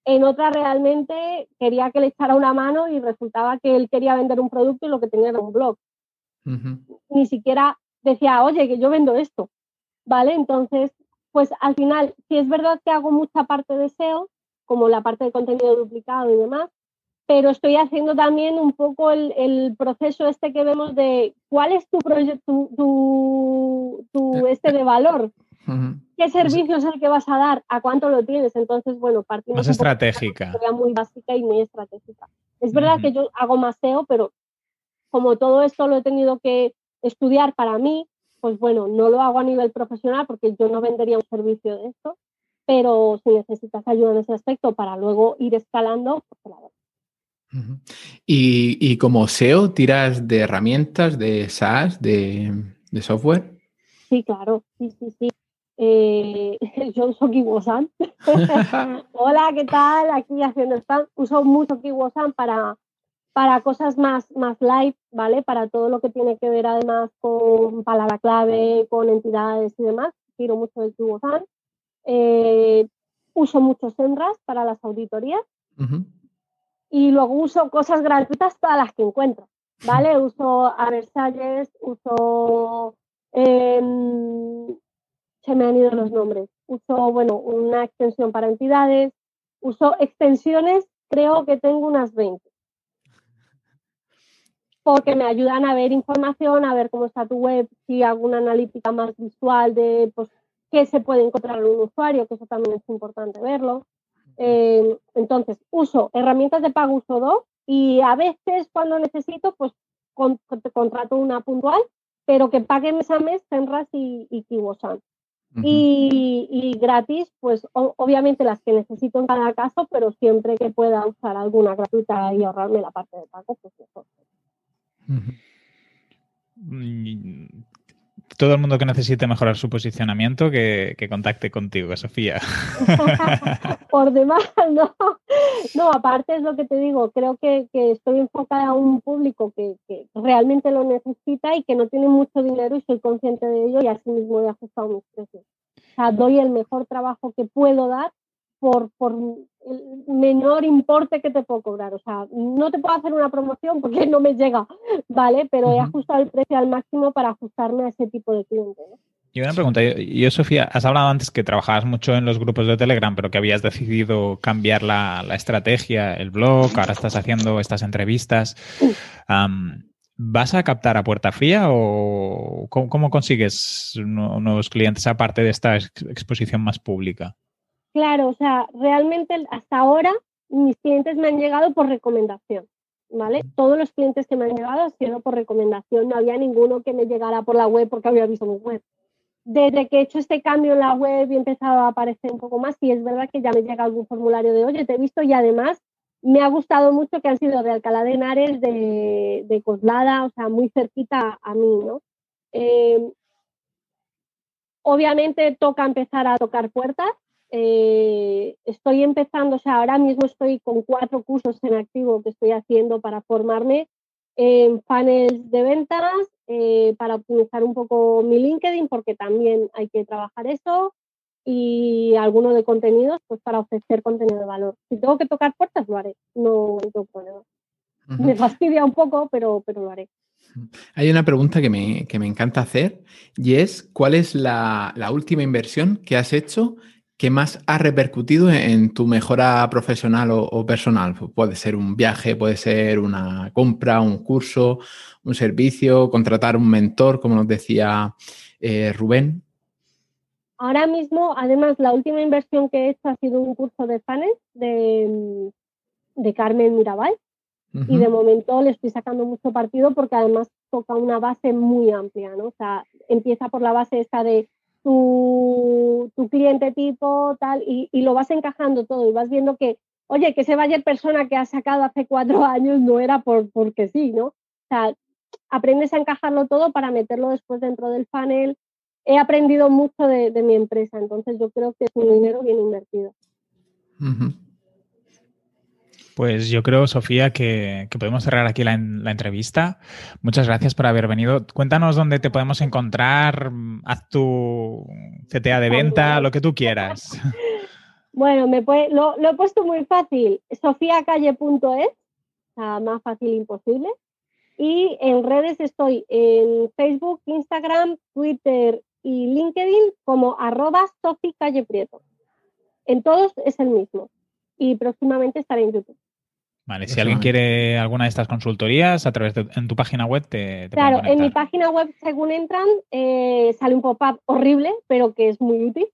[SPEAKER 2] En otra realmente quería que le echara una mano y resultaba que él quería vender un producto y lo que tenía era un blog. Ni siquiera decía, oye, que yo vendo esto. ¿Vale? Entonces, pues al final, si es verdad que hago mucha parte de SEO, como la parte de contenido duplicado y demás, pero estoy haciendo también un poco el, proceso este que vemos de cuál es tu proyecto, tu, tu, este de valor. ¿Qué servicio es el que vas a dar? ¿A cuánto lo tienes? Entonces, bueno, partimos
[SPEAKER 1] más estratégica.
[SPEAKER 2] De una muy básica y muy estratégica. Es verdad que yo hago más SEO, pero como todo esto lo he tenido que estudiar para mí, pues bueno, no lo hago a nivel profesional porque yo no vendería un servicio de esto, pero si necesitas ayuda en ese aspecto para luego ir escalando, pues la
[SPEAKER 3] y, y, como SEO, tiras de herramientas de SaaS, de de software.
[SPEAKER 2] Sí, claro, sí, sí, sí. Eh, yo uso Kiwosan. Hola, ¿qué tal? Aquí haciendo spam. Uso mucho Kiwosan para, para cosas más, más light, ¿vale? Para todo lo que tiene que ver además con palabra clave, con entidades y demás. Tiro mucho de Kiwosan. Eh, uso muchos Senras para las auditorías. Y luego uso cosas gratuitas todas las que encuentro, ¿vale? uso a Versalles, uso... Em, se me han ido los nombres. Uso, bueno, una extensión para entidades, uso extensiones, creo que tengo unas 20. Porque me ayudan a ver información, a ver cómo está tu web, si alguna analítica más visual de pues, qué se puede encontrar en un usuario, que eso también es importante verlo. Eh, entonces, uso herramientas de pago, uso dos, y a veces cuando necesito, pues contrato una puntual, pero que pague mes a mes Senras y, y Kiwosan. Y, gratis, pues obviamente las que necesito en cada caso, pero siempre que pueda usar alguna gratuita y ahorrarme la parte de pago, pues
[SPEAKER 1] Todo el mundo que necesite mejorar su posicionamiento, que, contacte contigo, Sofía.
[SPEAKER 2] Por demás, no. No, aparte es lo que te digo, creo que, estoy enfocada a un público que, que, realmente lo necesita y que no tiene mucho dinero y soy consciente de ello y así mismo he ajustado mis precios. O sea, doy el mejor trabajo que puedo dar por, por el menor importe que te puedo cobrar. O sea, no te puedo hacer una promoción porque no me llega, ¿vale? Pero he ajustado el precio al máximo para ajustarme a ese tipo de cliente.
[SPEAKER 1] Y una pregunta, yo, Sofía, has hablado antes que trabajabas mucho en los grupos de Telegram, pero que habías decidido cambiar la, estrategia, el blog, ahora estás haciendo estas entrevistas. ¿Vas a captar a puerta fría o cómo, consigues nuevos clientes aparte de esta exposición más pública?
[SPEAKER 2] Claro, o sea, realmente hasta ahora mis clientes me han llegado por recomendación, ¿vale? Todos los clientes que me han llegado han sido por recomendación, no había ninguno que me llegara por la web porque había visto mi web. Desde que he hecho este cambio en la web y he empezado a aparecer un poco más, y es verdad que ya me llega algún formulario de, oye, te he visto y además me ha gustado mucho que han sido de Alcalá de Henares, de, Coslada, o sea, muy cerquita a mí, ¿no? Eh, obviamente toca empezar a tocar puertas, eh, estoy empezando, o sea, ahora mismo estoy con cuatro cursos en activo que estoy haciendo para formarme en panels de ventas, eh, para optimizar un poco mi LinkedIn, porque también hay que trabajar eso, y alguno de contenidos, pues para ofrecer contenido de valor. Si tengo que tocar puertas, lo haré, no, tengo problema. Me fastidia un poco, pero, pero lo haré.
[SPEAKER 3] Hay una pregunta que me, que me encanta hacer y es, ¿cuál es la, la última inversión que has hecho ¿qué más ha repercutido en tu mejora profesional o, personal? Puede ser un viaje, puede ser una compra, un curso, un servicio, contratar un mentor, como nos decía eh, Rubén.
[SPEAKER 2] Ahora mismo, además, la última inversión que he hecho ha sido un curso de FANES de, Carmen Mirabal. Y de momento le estoy sacando mucho partido porque además toca una base muy amplia, ¿no? O sea, empieza por la base esta de tu, cliente tipo, tal, y, lo vas encajando todo y vas viendo que, oye, que ese Bayer persona que has sacado hace cuatro años no era por, porque sí, ¿no? O sea, aprendes a encajarlo todo para meterlo después dentro del panel. He aprendido mucho de, mi empresa, entonces yo creo que es un dinero bien invertido.
[SPEAKER 1] Pues yo creo, Sofía, que, podemos cerrar aquí la, entrevista. Muchas gracias por haber venido. Cuéntanos dónde te podemos encontrar, haz tu CTA de venta, lo que tú quieras.
[SPEAKER 2] Bueno, me lo, he puesto muy fácil, sofiacalle.es, más fácil imposible. Y en redes estoy en Facebook, Instagram, Twitter y LinkedIn como arroba Sofi En todos es el mismo y próximamente estaré en YouTube.
[SPEAKER 1] Vale, si alguien quiere alguna de estas consultorías, a través de en tu página web te,
[SPEAKER 2] Claro, en mi página web, según entran, eh, sale un pop-up horrible, pero que es muy útil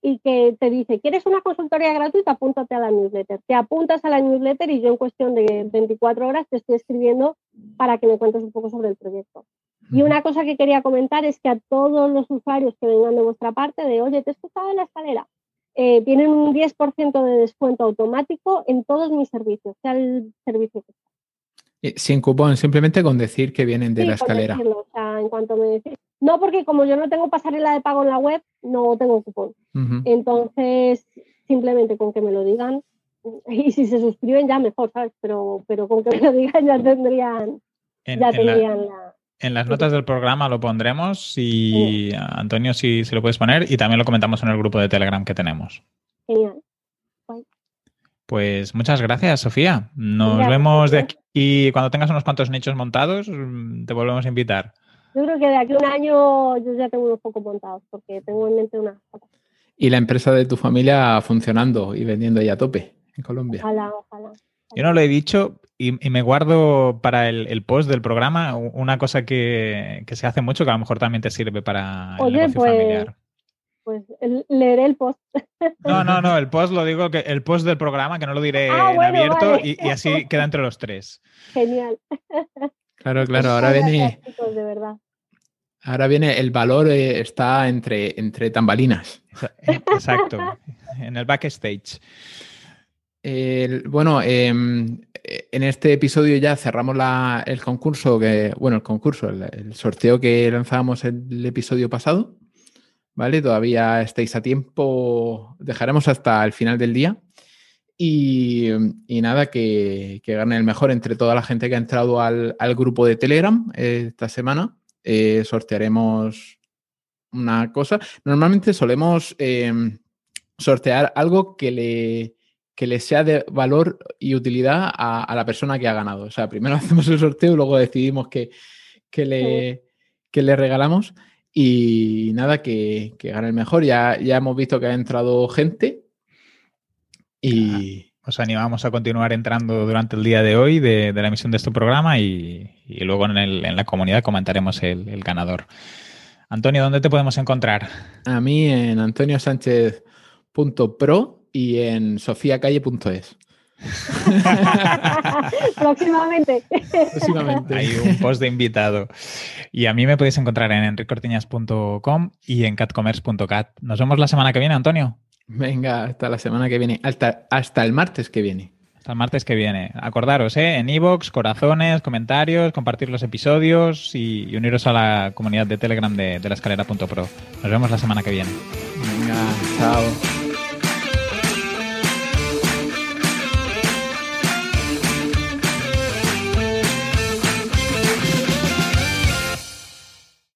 [SPEAKER 2] y que te dice, ¿quieres una consultoría gratuita? Apúntate a la newsletter. Te apuntas a la newsletter y yo en cuestión de 24 horas te estoy escribiendo para que me cuentes un poco sobre el proyecto. Y una cosa que quería comentar es que a todos los usuarios que vengan de vuestra parte, de, oye, te he escuchado en la escalera, eh, tienen un 10% de descuento automático en todos mis servicios, sea el servicio que sea.
[SPEAKER 3] Sin cupón, simplemente con decir que vienen de la escala.
[SPEAKER 2] Decirlo, o sea, en cuanto me decís, No, porque como yo no tengo pasarela de pago en la web, no tengo cupón. Entonces, simplemente con que me lo digan, y si se suscriben ya mejor, ¿sabes? Pero, pero con que me lo digan ya tendrían, ya tendrían la,
[SPEAKER 1] En las notas del programa lo pondremos y Antonio, si, si, lo puedes poner, y también lo comentamos en el grupo de Telegram que tenemos.
[SPEAKER 2] Genial.
[SPEAKER 1] Pues muchas gracias, Sofía. Nos vemos de aquí cuando tengas unos cuantos nichos montados, te volvemos a invitar.
[SPEAKER 2] Yo creo que de aquí a un año yo ya tengo unos pocos montados, porque tengo en mente una.
[SPEAKER 3] Y la empresa de tu familia funcionando y vendiendo ya a tope en Colombia.
[SPEAKER 2] Ojalá, ojalá.
[SPEAKER 1] Yo no lo he dicho y, me guardo para el, post del programa una cosa que, se hace mucho que a lo mejor también te sirve para el negocio
[SPEAKER 2] pues,
[SPEAKER 1] familiar.
[SPEAKER 2] Pues leeré el post.
[SPEAKER 1] No, no, no, el post lo digo que el post del programa, que no lo diré ah, en abierto y, así queda entre los tres.
[SPEAKER 2] Genial.
[SPEAKER 3] Claro, claro, ahora viene. de verdad. Ahora viene el valor, eh, está entre, entre tambalinas.
[SPEAKER 1] Exacto, en el backstage.
[SPEAKER 3] bueno, em, en este episodio ya cerramos el concurso, bueno, el concurso, el, sorteo que lanzábamos el episodio pasado, ¿vale? Todavía estáis a tiempo, dejaremos hasta el final del día. Y, nada, que, gane el mejor entre toda la gente que ha entrado al, grupo de Telegram eh, esta semana. Eh, sortearemos una cosa. Normalmente solemos em, sortear algo que le, le sea de valor y utilidad a, la persona que ha ganado. O sea, primero hacemos el sorteo y luego decidimos que, le, le regalamos. Y nada, que, gane el mejor. Ya, ya hemos visto que ha entrado gente. Y,
[SPEAKER 1] os animamos a continuar entrando durante el día de hoy de, la emisión de este programa y, luego en, la comunidad comentaremos el, ganador. Antonio, ¿dónde te podemos encontrar?
[SPEAKER 3] A mí en antoniosánchez.pro y en sofiacalle.es.
[SPEAKER 2] Próximamente.
[SPEAKER 3] Próximamente.
[SPEAKER 1] Hay un post de invitado. Y a mí me podéis encontrar en enricortiñas.com y en catcommerce.cat. Nos vemos la semana que viene, Antonio.
[SPEAKER 3] Venga, hasta la semana que viene. Hasta, hasta el martes que viene.
[SPEAKER 1] Hasta el martes que viene. Acordaros, ¿eh? En iVoox, corazones, comentarios, compartir los episodios y, uniros a la comunidad de Telegram de, de la escalera.pro. Nos vemos la semana que viene.
[SPEAKER 3] Venga, chao.